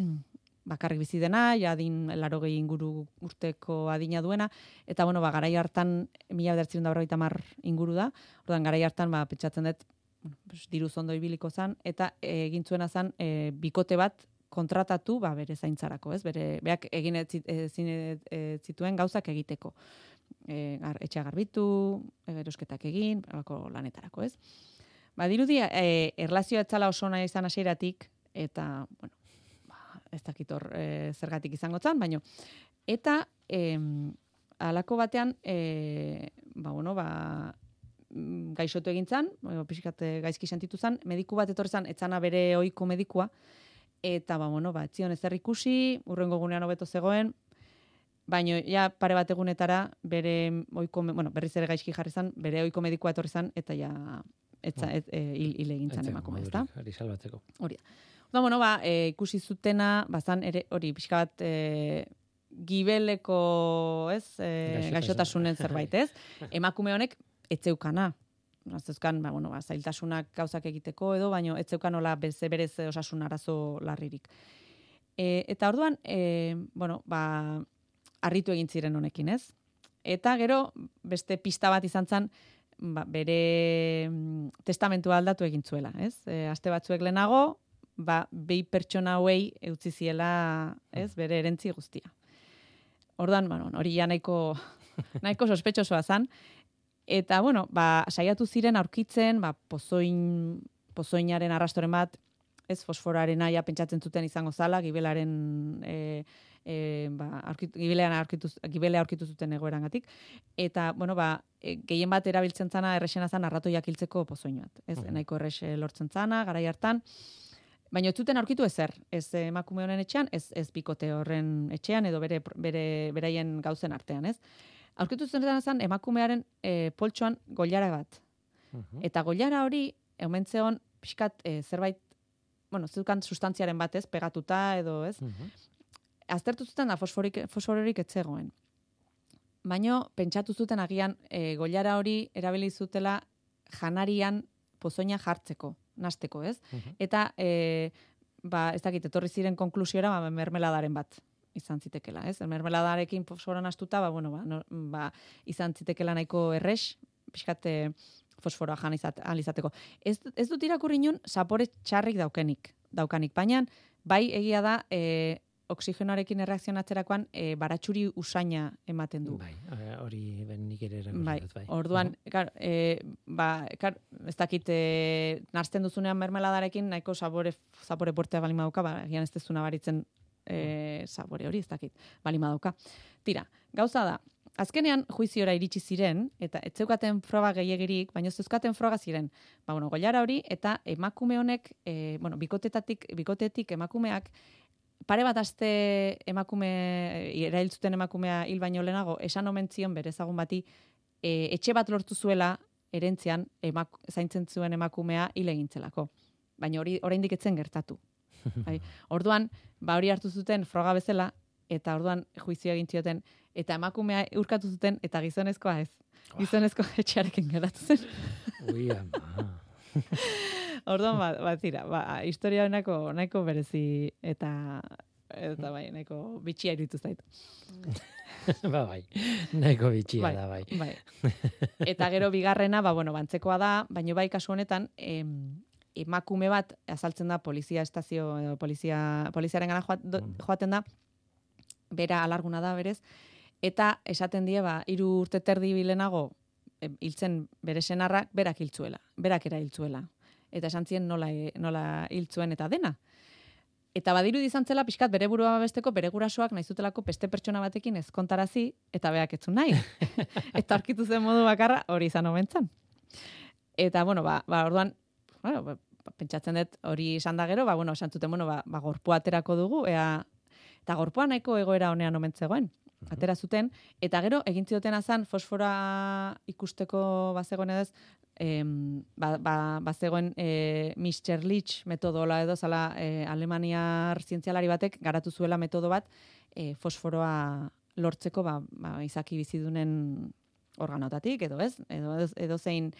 bakarrik bizi dena, ja adin larogei inguru urteko adina duena, eta bueno, ba, garai hartan, mila bedertzen da berrogeita mar inguru da, orduan garai hartan, ba, pentsatzen dut, pues, diru zondo ibiliko zan, eta e, egin zuena zan, e, bikote bat kontratatu, ba, bere zaintzarako, ez? Bere, beak egin ezin ez zituen gauzak egiteko. E, gar, etxea garbitu, erosketak egin, alako lanetarako, ez? Ba, dirudi, e, erlazioa etzala oso nahi izan hasieratik eta, bueno, ba, ez dakit hor e, zergatik izango zan, baino. Eta, em, alako batean, e, ba, bueno, ba, gaixotu egin zan, e, pixkat e, gaizki sentitu zan, mediku bat etorri zan, etzana bere ohiko medikua, eta, ba, bueno, ba, etzion ezer ikusi, urrengo gunean hobeto zegoen, Baino ja pare bat egunetara bere ohiko me- bueno, berriz ere gaizki jarri zan, bere ohiko medikua etorri zan eta ja etza et, e, hil, hil egin emakume, modurik, ezta? Hori salbatzeko. Da, bueno, ba, e, ikusi zutena, bazan ere hori pixka bat e, gibeleko, ez, e, Gaixotasun. gaixotasunen zerbait, ez? Emakume honek etzeukana. Aztezkan, ba, bueno, ba, zailtasunak gauzak egiteko edo, baino etzeukan nola beze berez osasun arazo larririk. E, eta orduan, e, bueno, ba, harritu egin ziren honekin, ez? Eta gero, beste pista bat izan zen, ba, bere mm, testamentua aldatu egin zuela, ez? E, aste batzuek lehenago, ba, behi pertsona hauei eutzi ziela, ez, bere erentzi guztia. Ordan, bueno, hori ja nahiko, nahiko sospetxosoa zan. Eta, bueno, ba, saiatu ziren aurkitzen, ba, pozoin, pozoinaren arrastoren bat, ez fosforaren aia pentsatzen zuten izango zala, gibelaren e, e, ba, aurkitu, gibelean aurkitu, gibelea aurkitu zuten egoerangatik. Eta, bueno, ba, e, gehien bat erabiltzen zana, errexena zan, arratoiak hiltzeko pozoin bat. Ez, Mhm. nahiko errex eh, lortzen zana, garai hartan. Baina ez zuten aurkitu ezer, ez emakume honen etxean, ez, ez bikote horren etxean, edo bere, bere, beraien gauzen artean, ez? Aurkitu zuten zan, emakumearen e, poltsoan goilara bat. Mhm. Eta goilara hori, eumentzeon, pixkat e, zerbait, bueno, zeukan sustantziaren batez, pegatuta edo, ez? Mhm. Aztertu zuten da fosforik, fosfororik etzegoen. Baino, pentsatu zuten agian e, goilara hori erabili zutela janarian pozoina jartzeko, nasteko, ez? Mhm. Eta, e, ba, ez dakit, etorri ziren konklusiora, ba, mermeladaren bat izan zitekela, ez? Mermeladarekin fosfora nastuta, ba, bueno, ba, no, ba, izan zitekela nahiko errex, pixkat, e, fosforoa jan izat, ahal izateko. Ez, ez dut irakurri nun, sapore txarrik daukenik, daukanik. Baina, bai egia da, e, oksigenoarekin erreakzionatzerakoan e, baratxuri usaina ematen du. Bai, eh, hori ben nik ere Bai, dut, bai. orduan, kar, e, ba, kar, ez dakit, e, narzten duzunean mermeladarekin, nahiko sabore, zapore puertea bali madauka, ba, egian ez dezuna baritzen e, sabore hori, ez dakit, bali madauka. Tira, gauza da, azkenean juiziora iritsi ziren, eta ez zeukaten froga gehiagirik, baina ez zeukaten froga ziren. Ba, bueno, goiara hori, eta emakume honek, e, bueno, bikotetatik, bikotetik emakumeak, pare bat aste emakume, erail zuten emakumea hil baino lehenago, esan omen zion bere ezagun bati, e, etxe bat lortu zuela, erentzian, emak, zaintzen zuen emakumea hil egintzelako. Baina hori oraindik etzen gertatu. Bai. Orduan, ba hori hartu zuten froga bezala, eta orduan juizio egin zioten, eta emakumea urkatu zuten, eta gizonezkoa ez. Gizonezkoa etxearekin geratu zen. Ui, ama. Orduan, ba, ba, tira, ba, historia nahiko, nahiko berezi, eta eta bai, nahiko bitxia iruditu zait. ba, bai. Nahiko bitxia Bai, da, bai. bai. Eta gero bigarrena, ba, bueno, bantzekoa da, baino bai kasu honetan, em, emakume bat azaltzen da polizia estazio edo polizia poliziaren gana joat, do- Mm. joaten da bera alarguna da berez eta esaten die ba hiru urte terdi bilenago hiltzen bere senarrak berak hiltzuela berak era hiltzuela eta esan zien nola e- nola hiltzuen eta dena Eta badiru izan zela pixkat bere burua babesteko bere gurasoak nahi zutelako beste pertsona batekin ezkontarazi eta beak etzu nahi. eta aurkitu zen modu bakarra hori izan omentzan. Eta, bueno, ba, ba orduan, bueno, ba, pentsatzen dut hori izan da gero, ba, bueno, esan zuten, bueno, ba, ba gorpua aterako dugu, ea, eta gorpua nahiko egoera honean omentzegoen. Atera zuten, eta gero, egin ziotena zan, fosfora ikusteko bazegoen edo ez, em, ba, ba, bazegoen e, Mr. Leach metodola edo zala e, Alemaniar zientzialari batek garatu zuela metodo bat e, fosforoa lortzeko ba, ba, izaki bizidunen organotatik edo ez, edo, edo zein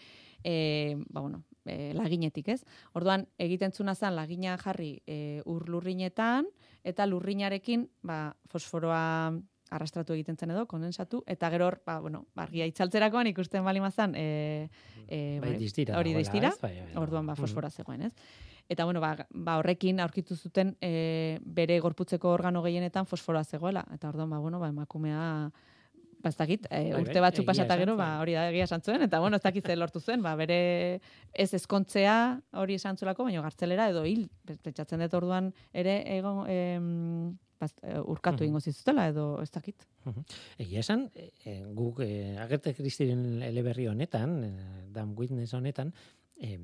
e, ba, bueno, e, laginetik ez. Orduan, egiten zuna zen lagina jarri e, ur lurrinetan, eta lurrinarekin ba, fosforoa arrastratu egiten zen edo, kondensatu, eta gero ba, bueno, argia itzaltzerakoan ikusten bali mazan, e, e, Bai, distira. hori dagoela, distira, ez? Bai, bai, bai. orduan ba Mhm. fosfora zegoen, ez? Eta bueno, ba, ba horrekin aurkitu zuten e, bere gorputzeko organo gehienetan fosforoa zegoela eta orduan ba bueno, ba emakumea ba ez dakit, e, Bai, urte bai, egia pasata gero, ba hori da egia esan zuen eta bueno, ez dakit lortu zuen, ba bere ez ezkontzea hori esan zuelako, baina gartzelera edo hil, pentsatzen dut orduan ere egon em, baz, e, urkatu egingo zizutela edo ez dakit. Egia esan, e, guk e, Agatha Christieren eleberri honetan, e, Dan Witness honetan, e,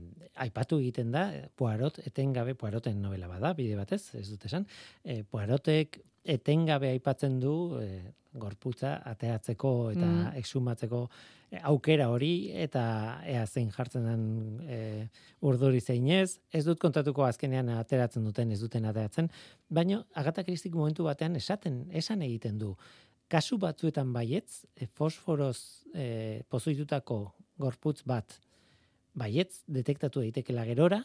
aipatu egiten da, Poirot etengabe, Poiroten novela bada, bide batez, ez dut esan, e, Poirotek etengabe aipatzen du e, gorputza ateatzeko eta Mm. exhumatzeko e, aukera hori eta ea zein jartzen den e, urduri zeinez, ez dut kontatuko azkenean ateratzen duten, ez duten ateratzen, baina Agatha Christik momentu batean esaten, esan egiten du, kasu batzuetan baietz, e, fosforoz e, pozoitutako gorputz bat baietz detektatu daitekela gerora,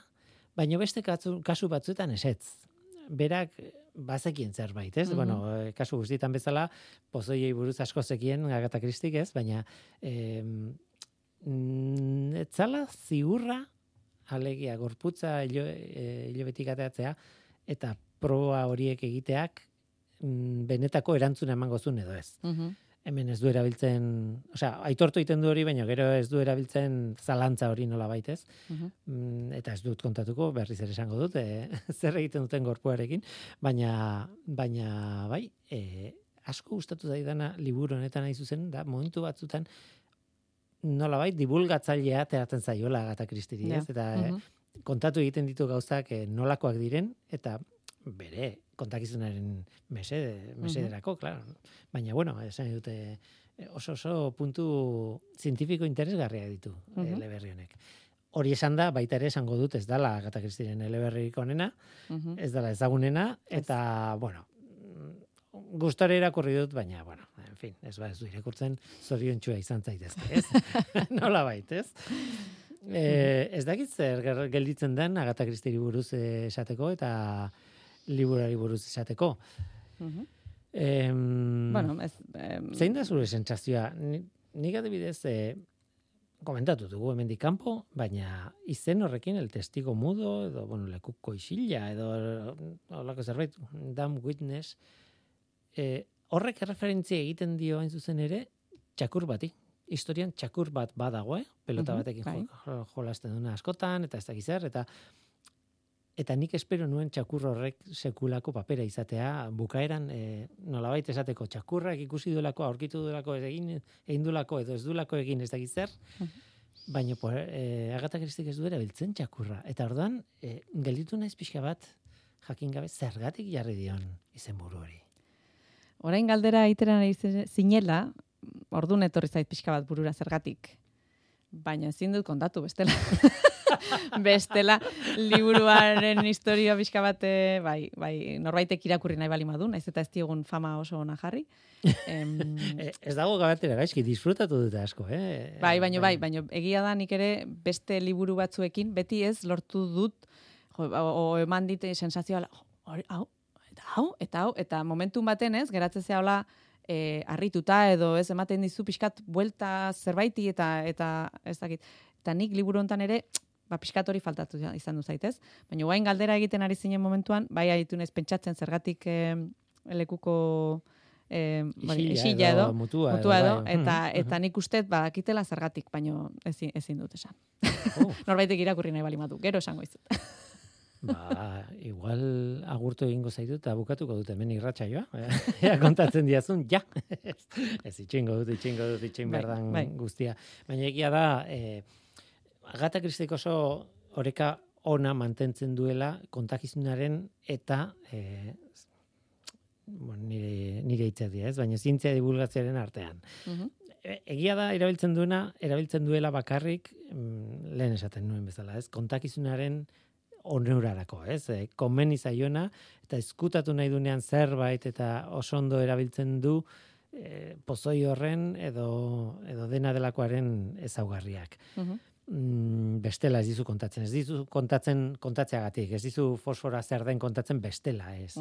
baina beste kasu, kasu batzuetan esetz. Berak eh, bazekien zerbait, ez? Mhm. Bueno, eh, kasu guztietan bezala, pozoiei buruz asko zekien Agatha Christik, ez? Baina em, mm, etzala ziurra alegia gorputza hilo, e, hilobetik ateratzea eta proba horiek egiteak mm, benetako erantzuna emango zuen edo ez. Mhm. Hemen ez du erabiltzen, osea, aitortu egiten du hori, baina gero ez du erabiltzen zalantza hori nola baitez. Mhm. Mm, eta ez dut kontatuko, berriz ere esango dut, e, zer egiten duten gorpuarekin, baina, baina bai, e, asko gustatu zaidana liburu honetan nahi zuzen, da momentu batzutan nola bai, divulgatzailea ateratzen zaiola Agatha Christie, Ja. ez? Eta e, Mhm. kontatu egiten ditu gauzak eh, nolakoak diren, eta bere kontakizunaren mesede, mesederako, claro. Baina, bueno, esan dute oso oso puntu zientifiko interesgarria ditu mm Mhm. eleberri honek. Hori esan da, baita ere esango dut, ez dala Agatha Christieren eleberrik onena, Mhm. ez dala ezagunena, Ez. eta, bueno, mm, gustore irakurri dut, baina, bueno, en fin, ez ba, ez du irakurtzen, zorion izan zaitezke, ez? Nola bait, ez? E, ez dakit zer gelditzen den Agatha Christieri buruz eh, esateko eta liburari buruz esateko. Mhm. Em, Bueno, ez... em, zein da zure sentsazioa? Ni, nik adibidez, e, komentatu dugu hemendik kanpo, baina izen horrekin el testigo mudo edo bueno, lekuko isila edo holako zerbait dumb witness e, horrek erreferentzia egiten dio hain zuzen ere txakur bati. Historian txakur bat badago, eh? pelota Mhm, batekin bai. jo- jo- jolasten duna askotan eta ez dakiz zer eta eta nik espero nuen txakur horrek sekulako papera izatea bukaeran e, nolabait esateko txakurrak ikusi duelako aurkitu duelako egin egin duelako edo ez duelako egin ez dakiz zer baina po, e, Agatha Christie ez du erabiltzen txakurra eta orduan e, gelditu naiz pixka bat jakin gabe zergatik jarri dion izenburu hori Orain galdera zi- zinela, ordun etorri zait pixka bat burura zergatik. Baina ezin dut kontatu bestela. bestela liburuaren historia pixka bat eh, bai, bai, norbaitek irakurri nahi bali madu, naiz eta ez diogun fama oso ona jarri. Em, e, ez dago gabatera gaizki disfrutatu dute asko eh Bai, baino bai, baino egia da nik ere beste liburu batzuekin beti ez lortu dut jo, o, o eman dit sensazioa "Jo, hori hau eta hau eta hau eta momentu baten ez geratzen zea hola eh harrituta edo ez ematen dizu pixkat buelta zerbaiti eta eta ez dakit. Eta nik liburu hontan ere ba pixkat hori faltatu izan du zaitez, baina orain galdera egiten ari zinen momentuan bai aritu naiz pentsatzen zergatik eh, lekuko eh, isila edo, mutua, mutua edo, bai. eta, Mhm, eta nik uste badakitela zergatik, baino ezin, ezin dut esan. Oh, Norbaitek irakurri nahi bali matu, gero esango izut. ba, igual agurtu egingo zaitu eta bukatuko dut hemen irratsaioa. Ea kontatzen diazun, ja. ez itxingo dut, itxingo dut, itxin Bai, behar dan bai. guztia. Baina egia da, eh, Agata Kristik oso oreka ona mantentzen duela kontakizunaren eta eh, bueno, nire, nire hitzak dira, ez? Baina zientzia divulgazioaren artean. E- egia da erabiltzen duena, erabiltzen duela bakarrik mm, lehen esaten nuen bezala, ez? Kontakizunaren onurarako, ez? E, komeni zaiona eta ezkutatu nahi dunean zerbait eta oso ondo erabiltzen du e, pozoi horren edo edo dena delakoaren ezaugarriak. Mm, bestela ez dizu kontatzen, ez dizu kontatzen kontatzeagatik, ez dizu fosfora zer den kontatzen bestela, ez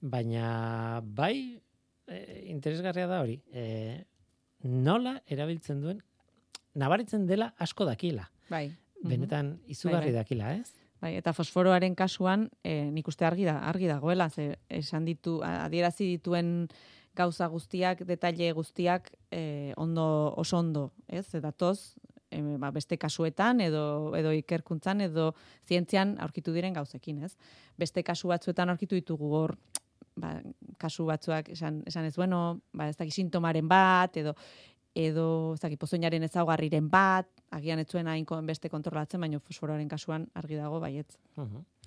baina bai e, interesgarria da hori. E, nola erabiltzen duen nabaritzen dela asko dakila. Bai. Benetan izugarri bai. dakila, ez? Bai, eta fosforoaren kasuan, e, nik uste argi da, argi dagoela, ze esan ditu, adierazi dituen gauza guztiak, detaile guztiak, e, ondo, oso ondo, ez? Eta toz, e, ba, beste kasuetan, edo, edo ikerkuntzan, edo zientzian aurkitu diren gauzekin, ez? Beste kasu batzuetan aurkitu ditugu hor, ba, kasu batzuak esan, esan ez, bueno, ba, ez dakit sintomaren bat, edo, edo ez dakit pozoinaren ezaugarriren bat, agian ez zuen hain beste kontrolatzen, baina fosforoaren kasuan argi dago baietz,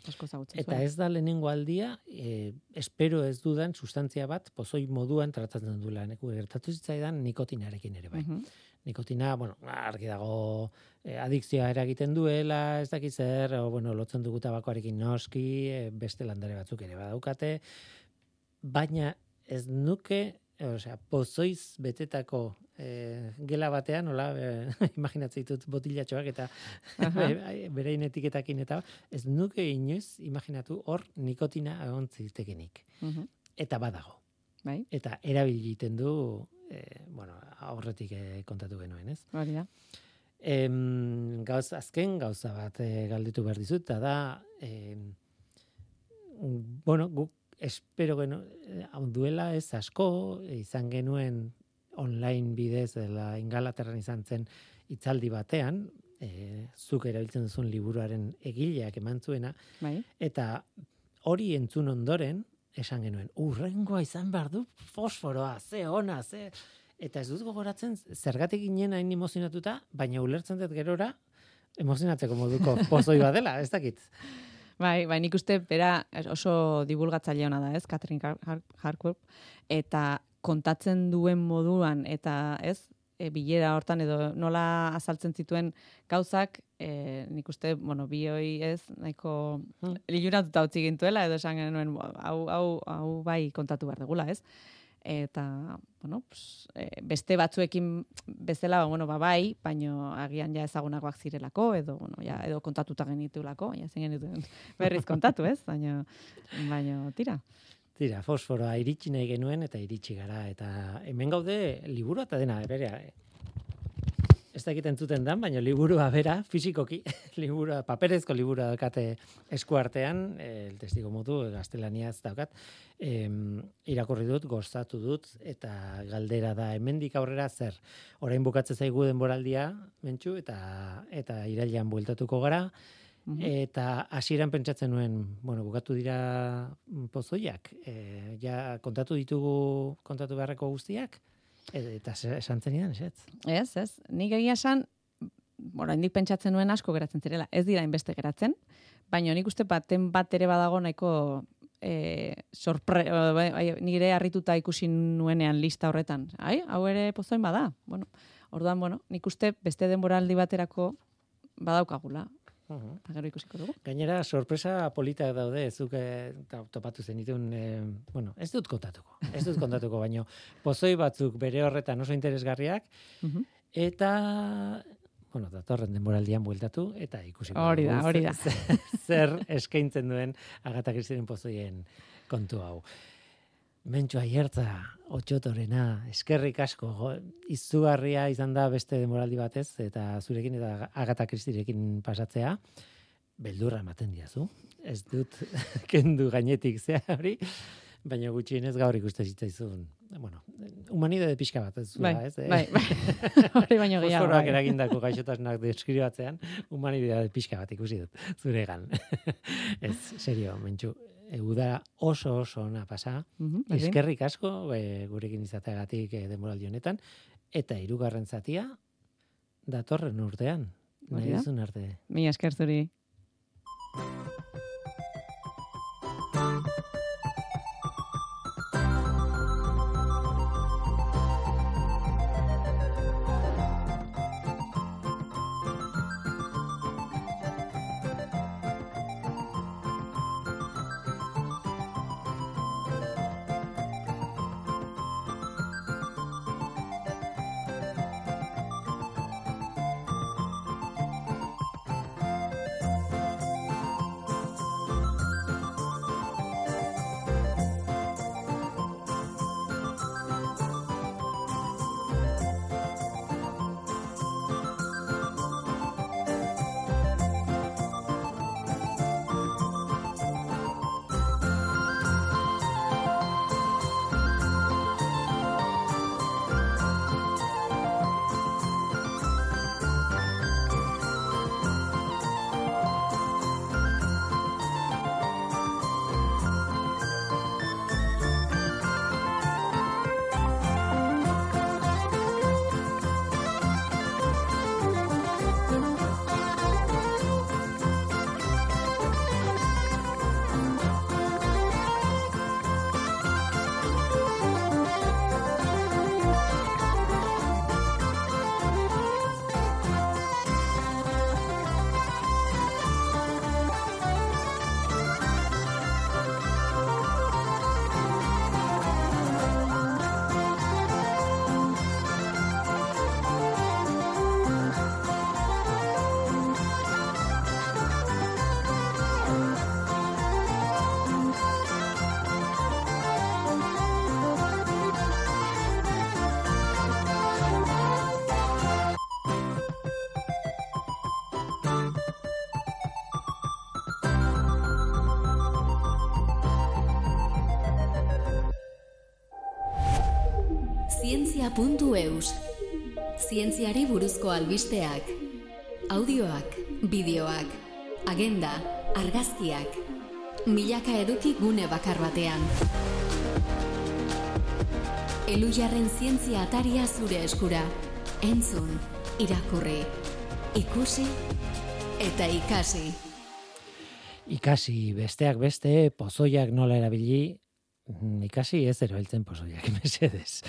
asko ezagutzen Eta zuen. ez da lehenengo aldia, e, espero ez dudan sustantzia bat pozoi moduan tratatzen duela. Neku gertatu zitzaidan nikotinarekin ere bai. Mhm. Nikotina, bueno, argi dago e, adikzioa eragiten duela, ez dakit zer, o, bueno, lotzen dugu tabakoarekin noski, e, beste landare batzuk ere badaukate, baina ez nuke, e, osea, pozoiz betetako e, gela batean, hola, e, imaginatzen ditut botilatxoak eta Aha. berein etiketakin eta ez nuke inoiz imaginatu hor nikotina egon zitekenik. Mhm. Eta badago. Bai, Eta erabiliten du, e, bueno, aurretik e, kontatu genuen, ez? hori da. Em, gauz, azken gauza bat e, galditu behar dizut, eta da, em, bueno, guk espero genu, hau duela ez asko, izan genuen online bidez, dela ingalaterran izan zen hitzaldi batean, e, zuk erabiltzen duzun liburuaren egileak eman zuena, Bai, eta hori entzun ondoren, esan genuen, urrengoa izan behar du fosforoa, ze ona, ze... Eta ez dut gogoratzen zergatik ginen hain emozionatuta, baina ulertzen dut gerora emozionatzeko moduko pozoi bat dela, ez dakit. bai, bai, nik uste bera oso divulgatzaile ona da, ez, Catherine Har- Har- Harcourt, eta kontatzen duen moduan, eta ez, e, bilera hortan edo nola azaltzen zituen gauzak, e, nik uste, bueno, bi hoi ez, nahiko Hmm. liluratuta utzi gintuela, edo esan genuen, "Bo, hau, hau, hau bai kontatu behar degula, ez? Eta, bueno, pues, e, beste batzuekin bezala, bueno, ba bai, baino agian ja ezagunagoak zirelako, edo, bueno, ja, edo kontatuta genitulako, ja, zen genituen berriz kontatu, ez? Baina, baina, tira. Tira, fosforoa iritsi nahi genuen eta iritsi gara. Eta hemen gaude liburu eta dena, bere, ez dakit entzuten dan, baina liburua bera, fizikoki, liburua, paperezko liburua dakate eskuartean, eh, el testigo modu, ez daukat, em, irakurri dut, gozatu dut, eta galdera da, hemendik aurrera zer, orain bukatze zaigu denboraldia, mentxu, eta, eta irailan bueltatuko gara, Eta hasieran pentsatzen nuen, bueno, bukatu dira pozoiak, e, ja kontatu ditugu kontatu beharreko guztiak, e, eta esan zenidan, ez? Ez, ez. Nik egia esan, oraindik pentsatzen nuen asko geratzen zirela. Ez dira inbeste geratzen, baina nik uste baten bat ere badago nahiko e, sorpre, bai, bai, nire harrituta ikusi nuenean lista horretan. Ai, hau ere pozoin bada. Bueno, orduan, bueno, nik uste beste denboraldi baterako badaukagula. Eta gero ikusiko dugu. Gainera, sorpresa politak daude, zuk eh, topatu zenitun, eh, bueno, ez dut kontatuko, ez dut kontatuko, baino, pozoi batzuk bere horretan oso interesgarriak, Mhm. eta, bueno, datorren denboraldian bueltatu, eta ikusiko. Hori da, hori da. Zer, eskaintzen duen Agatha Christien pozoien kontu hau. Mentxo aiertza, otxotorena, eskerrik asko, izugarria izan da beste demoraldi batez, eta zurekin eta Agatha Christierekin pasatzea, beldurra ematen diazu. Ez dut kendu gainetik zea hori, baina gutxienez gaur ikuste zitzaizun. Bueno, humanidade pixka bat, ez Bai, zua, ez? eh? bai, bai. Hori baino gehiago. Fosforoak bai. eragindako gaixotasunak deskribatzean, humanidade pixka bat ikusi dut, zuregan. ez, serio, mentxu, e, uda oso oso ona pasa, Mhm, berdin. eskerrik asko e, gurekin izateagatik e, denboraldi honetan, eta hirugarren zatia datorren urtean. Nahi duzun arte. Mila esker zuri. zientzia.eus Zientziari buruzko albisteak Audioak, bideoak, agenda, argazkiak Milaka eduki gune bakar batean. Elujarren zientzia ataria zure eskura. Entzun, irakurri, ikusi eta ikasi. Ikasi besteak beste, pozoiak nola erabili, ikasi ez erabiltzen pozoiak, mesedez.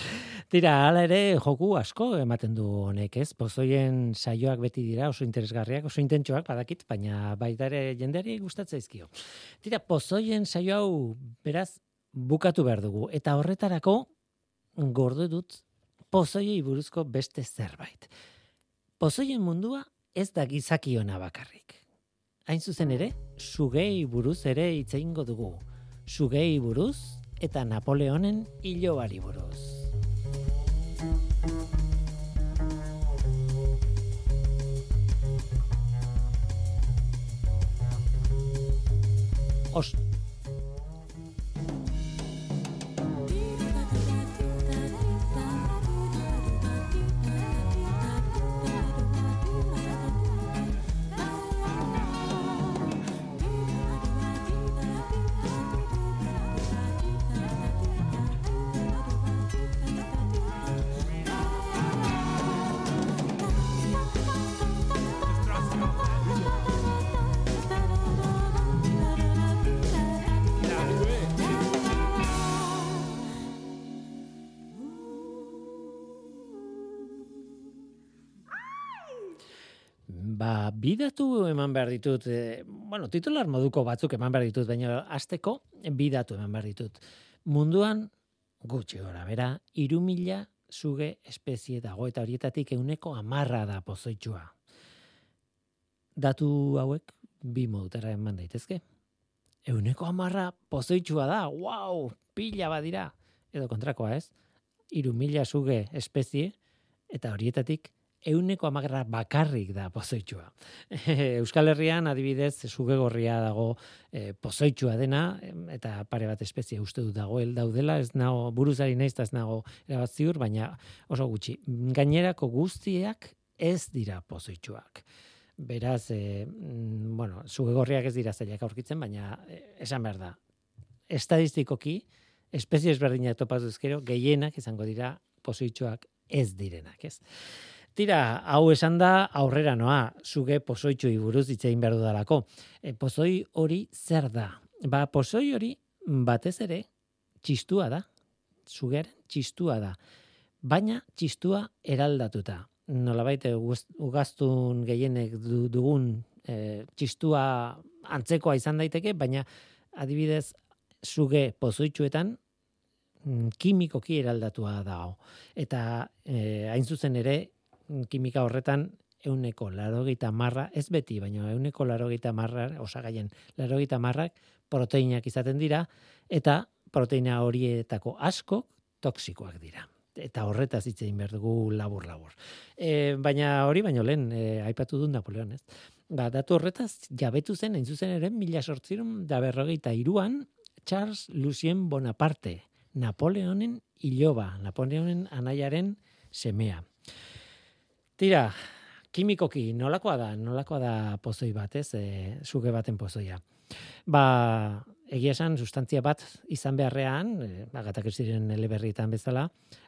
Tira, hala ere, joku asko ematen du honek, ez? Pozoien saioak beti dira oso interesgarriak, oso intentsoak badakit, baina baita ere jendeari gustatzaizkio. Tira, pozoien saio hau beraz bukatu behar dugu eta horretarako gordo dut pozoiei buruzko beste zerbait. Pozoien mundua ez da gizakiona bakarrik. Hain zuzen ere, sugei buruz ere hitz egingo dugu. Sugei buruz eta Napoleonen hilobari buruz. Os eman behar ditut, e, bueno, titular moduko batzuk eman behar ditut, baina azteko bidatu eman behar ditut. Munduan, gutxi gora, bera, irumila zuge espezie dago eta horietatik euneko amarra da pozoitxua. Datu hauek, bi modutara eman daitezke. Euneko amarra pozoitxua da, wow, pila badira. Edo kontrakoa ez, irumila zuge espezie, eta horietatik euneko amagarra bakarrik da pozoitxua. Euskal Herrian adibidez zuge gorria dago e, pozoitxua dena eta pare bat espezie uste dut dago el daudela, ez nago buruzari naiz ez nago erabat baina oso gutxi. Gainerako guztiak ez dira pozoitxuak. Beraz, e, bueno, zuge gorriak ez dira zailak aurkitzen, baina e, esan behar da. Estadistikoki, espezie ezberdinak topatu ezkero, gehienak izango dira pozoitxuak ez direnak, ez? Tira, hau esan da aurrera noa, zuge pozoitxo buruz itzein behar dudalako. E, pozoi hori zer da? Ba, pozoi hori batez ere txistua da. Zugeren txistua da. Baina txistua eraldatuta. Nola baite, ugaztun gehienek dugun e, txistua antzekoa izan daiteke, baina adibidez, zuge pozoitxuetan mm, kimikoki eraldatua dago. Eta e, hain zuzen ere, kimika horretan euneko larogeita marra, ez beti, baina euneko larogeita marra, osagaien larogeita marrak proteinak izaten dira, eta proteina horietako asko toksikoak dira. Eta horretaz hitz egin behar dugu labur-labur. E, baina hori, baino lehen, e, aipatu du Napoleon, ez? Ba, datu horretaz, jabetu zen, hain zuzen ere, mila sortzirun, da berrogeita iruan, Charles Lucien Bonaparte, Napoleonen iloba, Napoleonen anaiaren semea. Tira, kimikoki nolakoa da, nolakoa da pozoi bat, ez, e, suge baten pozoia. Ba, egia esan, sustantzia bat izan beharrean, e, agatak ez diren eleberritan bezala,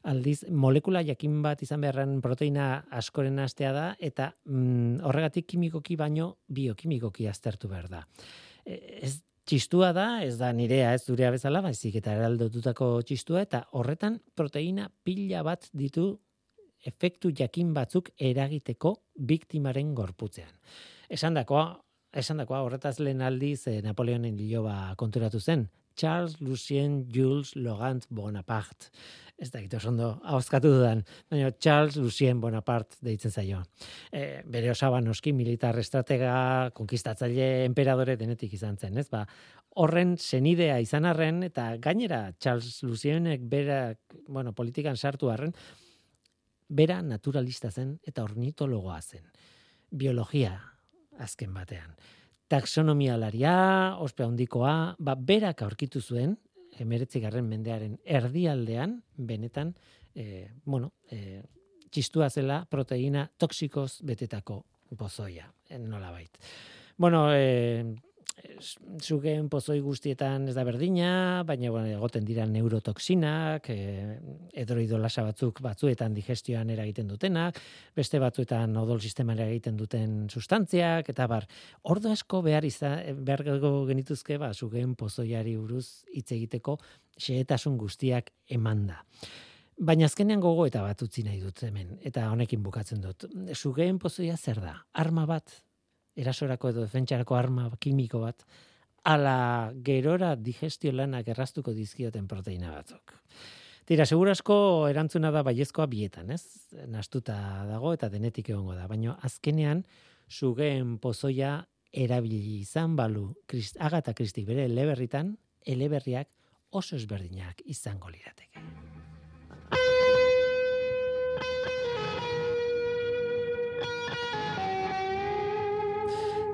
aldiz, molekula jakin bat izan beharrean proteina askoren astea da, eta mm, horregatik kimikoki baino biokimikoki aztertu behar da. E, ez txistua da, ez da nirea ez durea bezala, baizik eta eraldotutako txistua, eta horretan proteina pila bat ditu efektu jakin batzuk eragiteko biktimaren gorputzean. Esan dakoa, esan dakoa horretaz lehen aldiz eh, Napoleonen liloba konturatu zen, Charles Lucien Jules Logant Bonaparte. Ez da gitu ondo hauzkatu dudan, baina Charles Lucien Bonaparte deitzen zaio. E, bere osaba noski militar estratega, konkistatzaile, emperadore denetik izan zen, ez? Ba, horren senidea izan arren, eta gainera Charles Lucienek berak, bueno, politikan sartu arren, bera naturalista zen eta ornitologoa zen. Biologia azken batean. Taxonomialaria, ospea hondikoa, ba, berak aurkitu zuen, emeretzi garren mendearen erdialdean, benetan, e, bueno, e, txistua zela proteina toksikoz betetako pozoia, nola bait. Bueno, e, zugeen pozoi guztietan ez da berdina, baina bueno, egoten dira neurotoksinak, e, edroidolasa batzuk batzuetan digestioan eragiten dutenak, beste batzuetan odol sisteman eragiten duten sustantziak, eta bar, ordo asko behar izan, behar genituzke, ba, zugeen pozoiari buruz hitz egiteko xehetasun guztiak emanda. Baina azkenean gogo eta bat utzi nahi dut hemen, eta honekin bukatzen dut. Zugeen pozoia zer da? Arma bat, erasorako edo defentsarako arma kimiko bat, ala gerora digestio lanak erraztuko dizkioten proteina batzuk. Tira, segurasko erantzuna da baiezkoa bietan, ez? Nastuta dago eta denetik egongo da. Baina azkenean, zugeen pozoia erabili izan balu Christ, agata kristik bere eleberritan, eleberriak oso ezberdinak izango lirateke.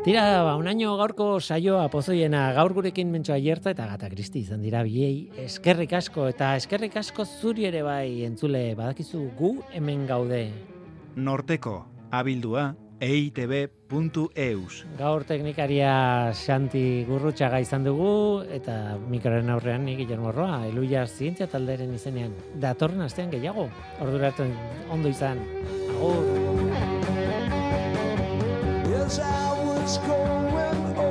Tira, ba, unaino gaurko saioa pozoiena gaur gurekin mentxoa hierta eta gata kristi izan dira biei eskerrik asko eta eskerrik asko zuri ere bai entzule badakizu gu hemen gaude. Norteko, abildua, eitb.eus Gaur teknikaria Xanti Gurrutxaga izan dugu eta mikroren aurrean nik Guillermo Roa, Eluia Zientzia talderen izenean. Datorren astean gehiago, orduratu ondo izan. Agur! going on.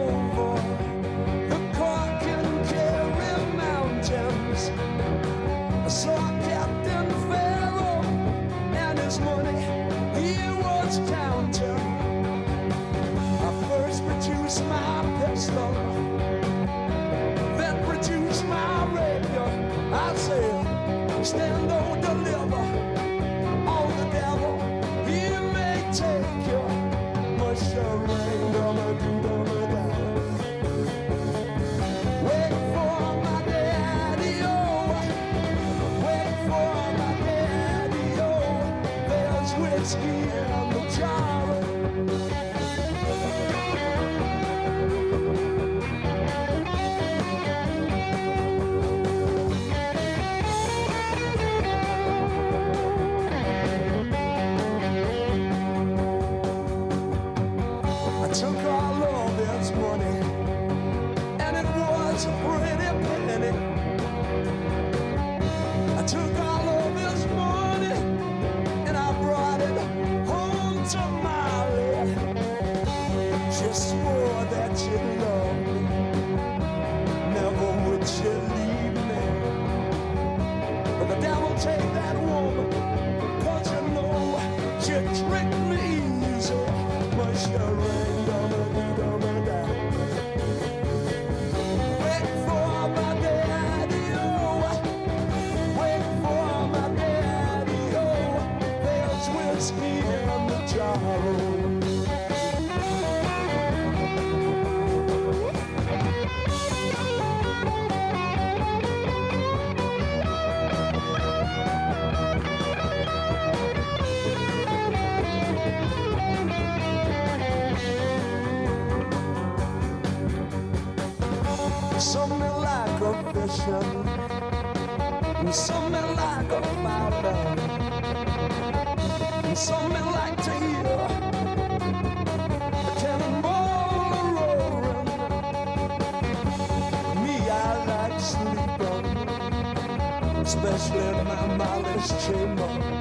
especially in my malice chamber.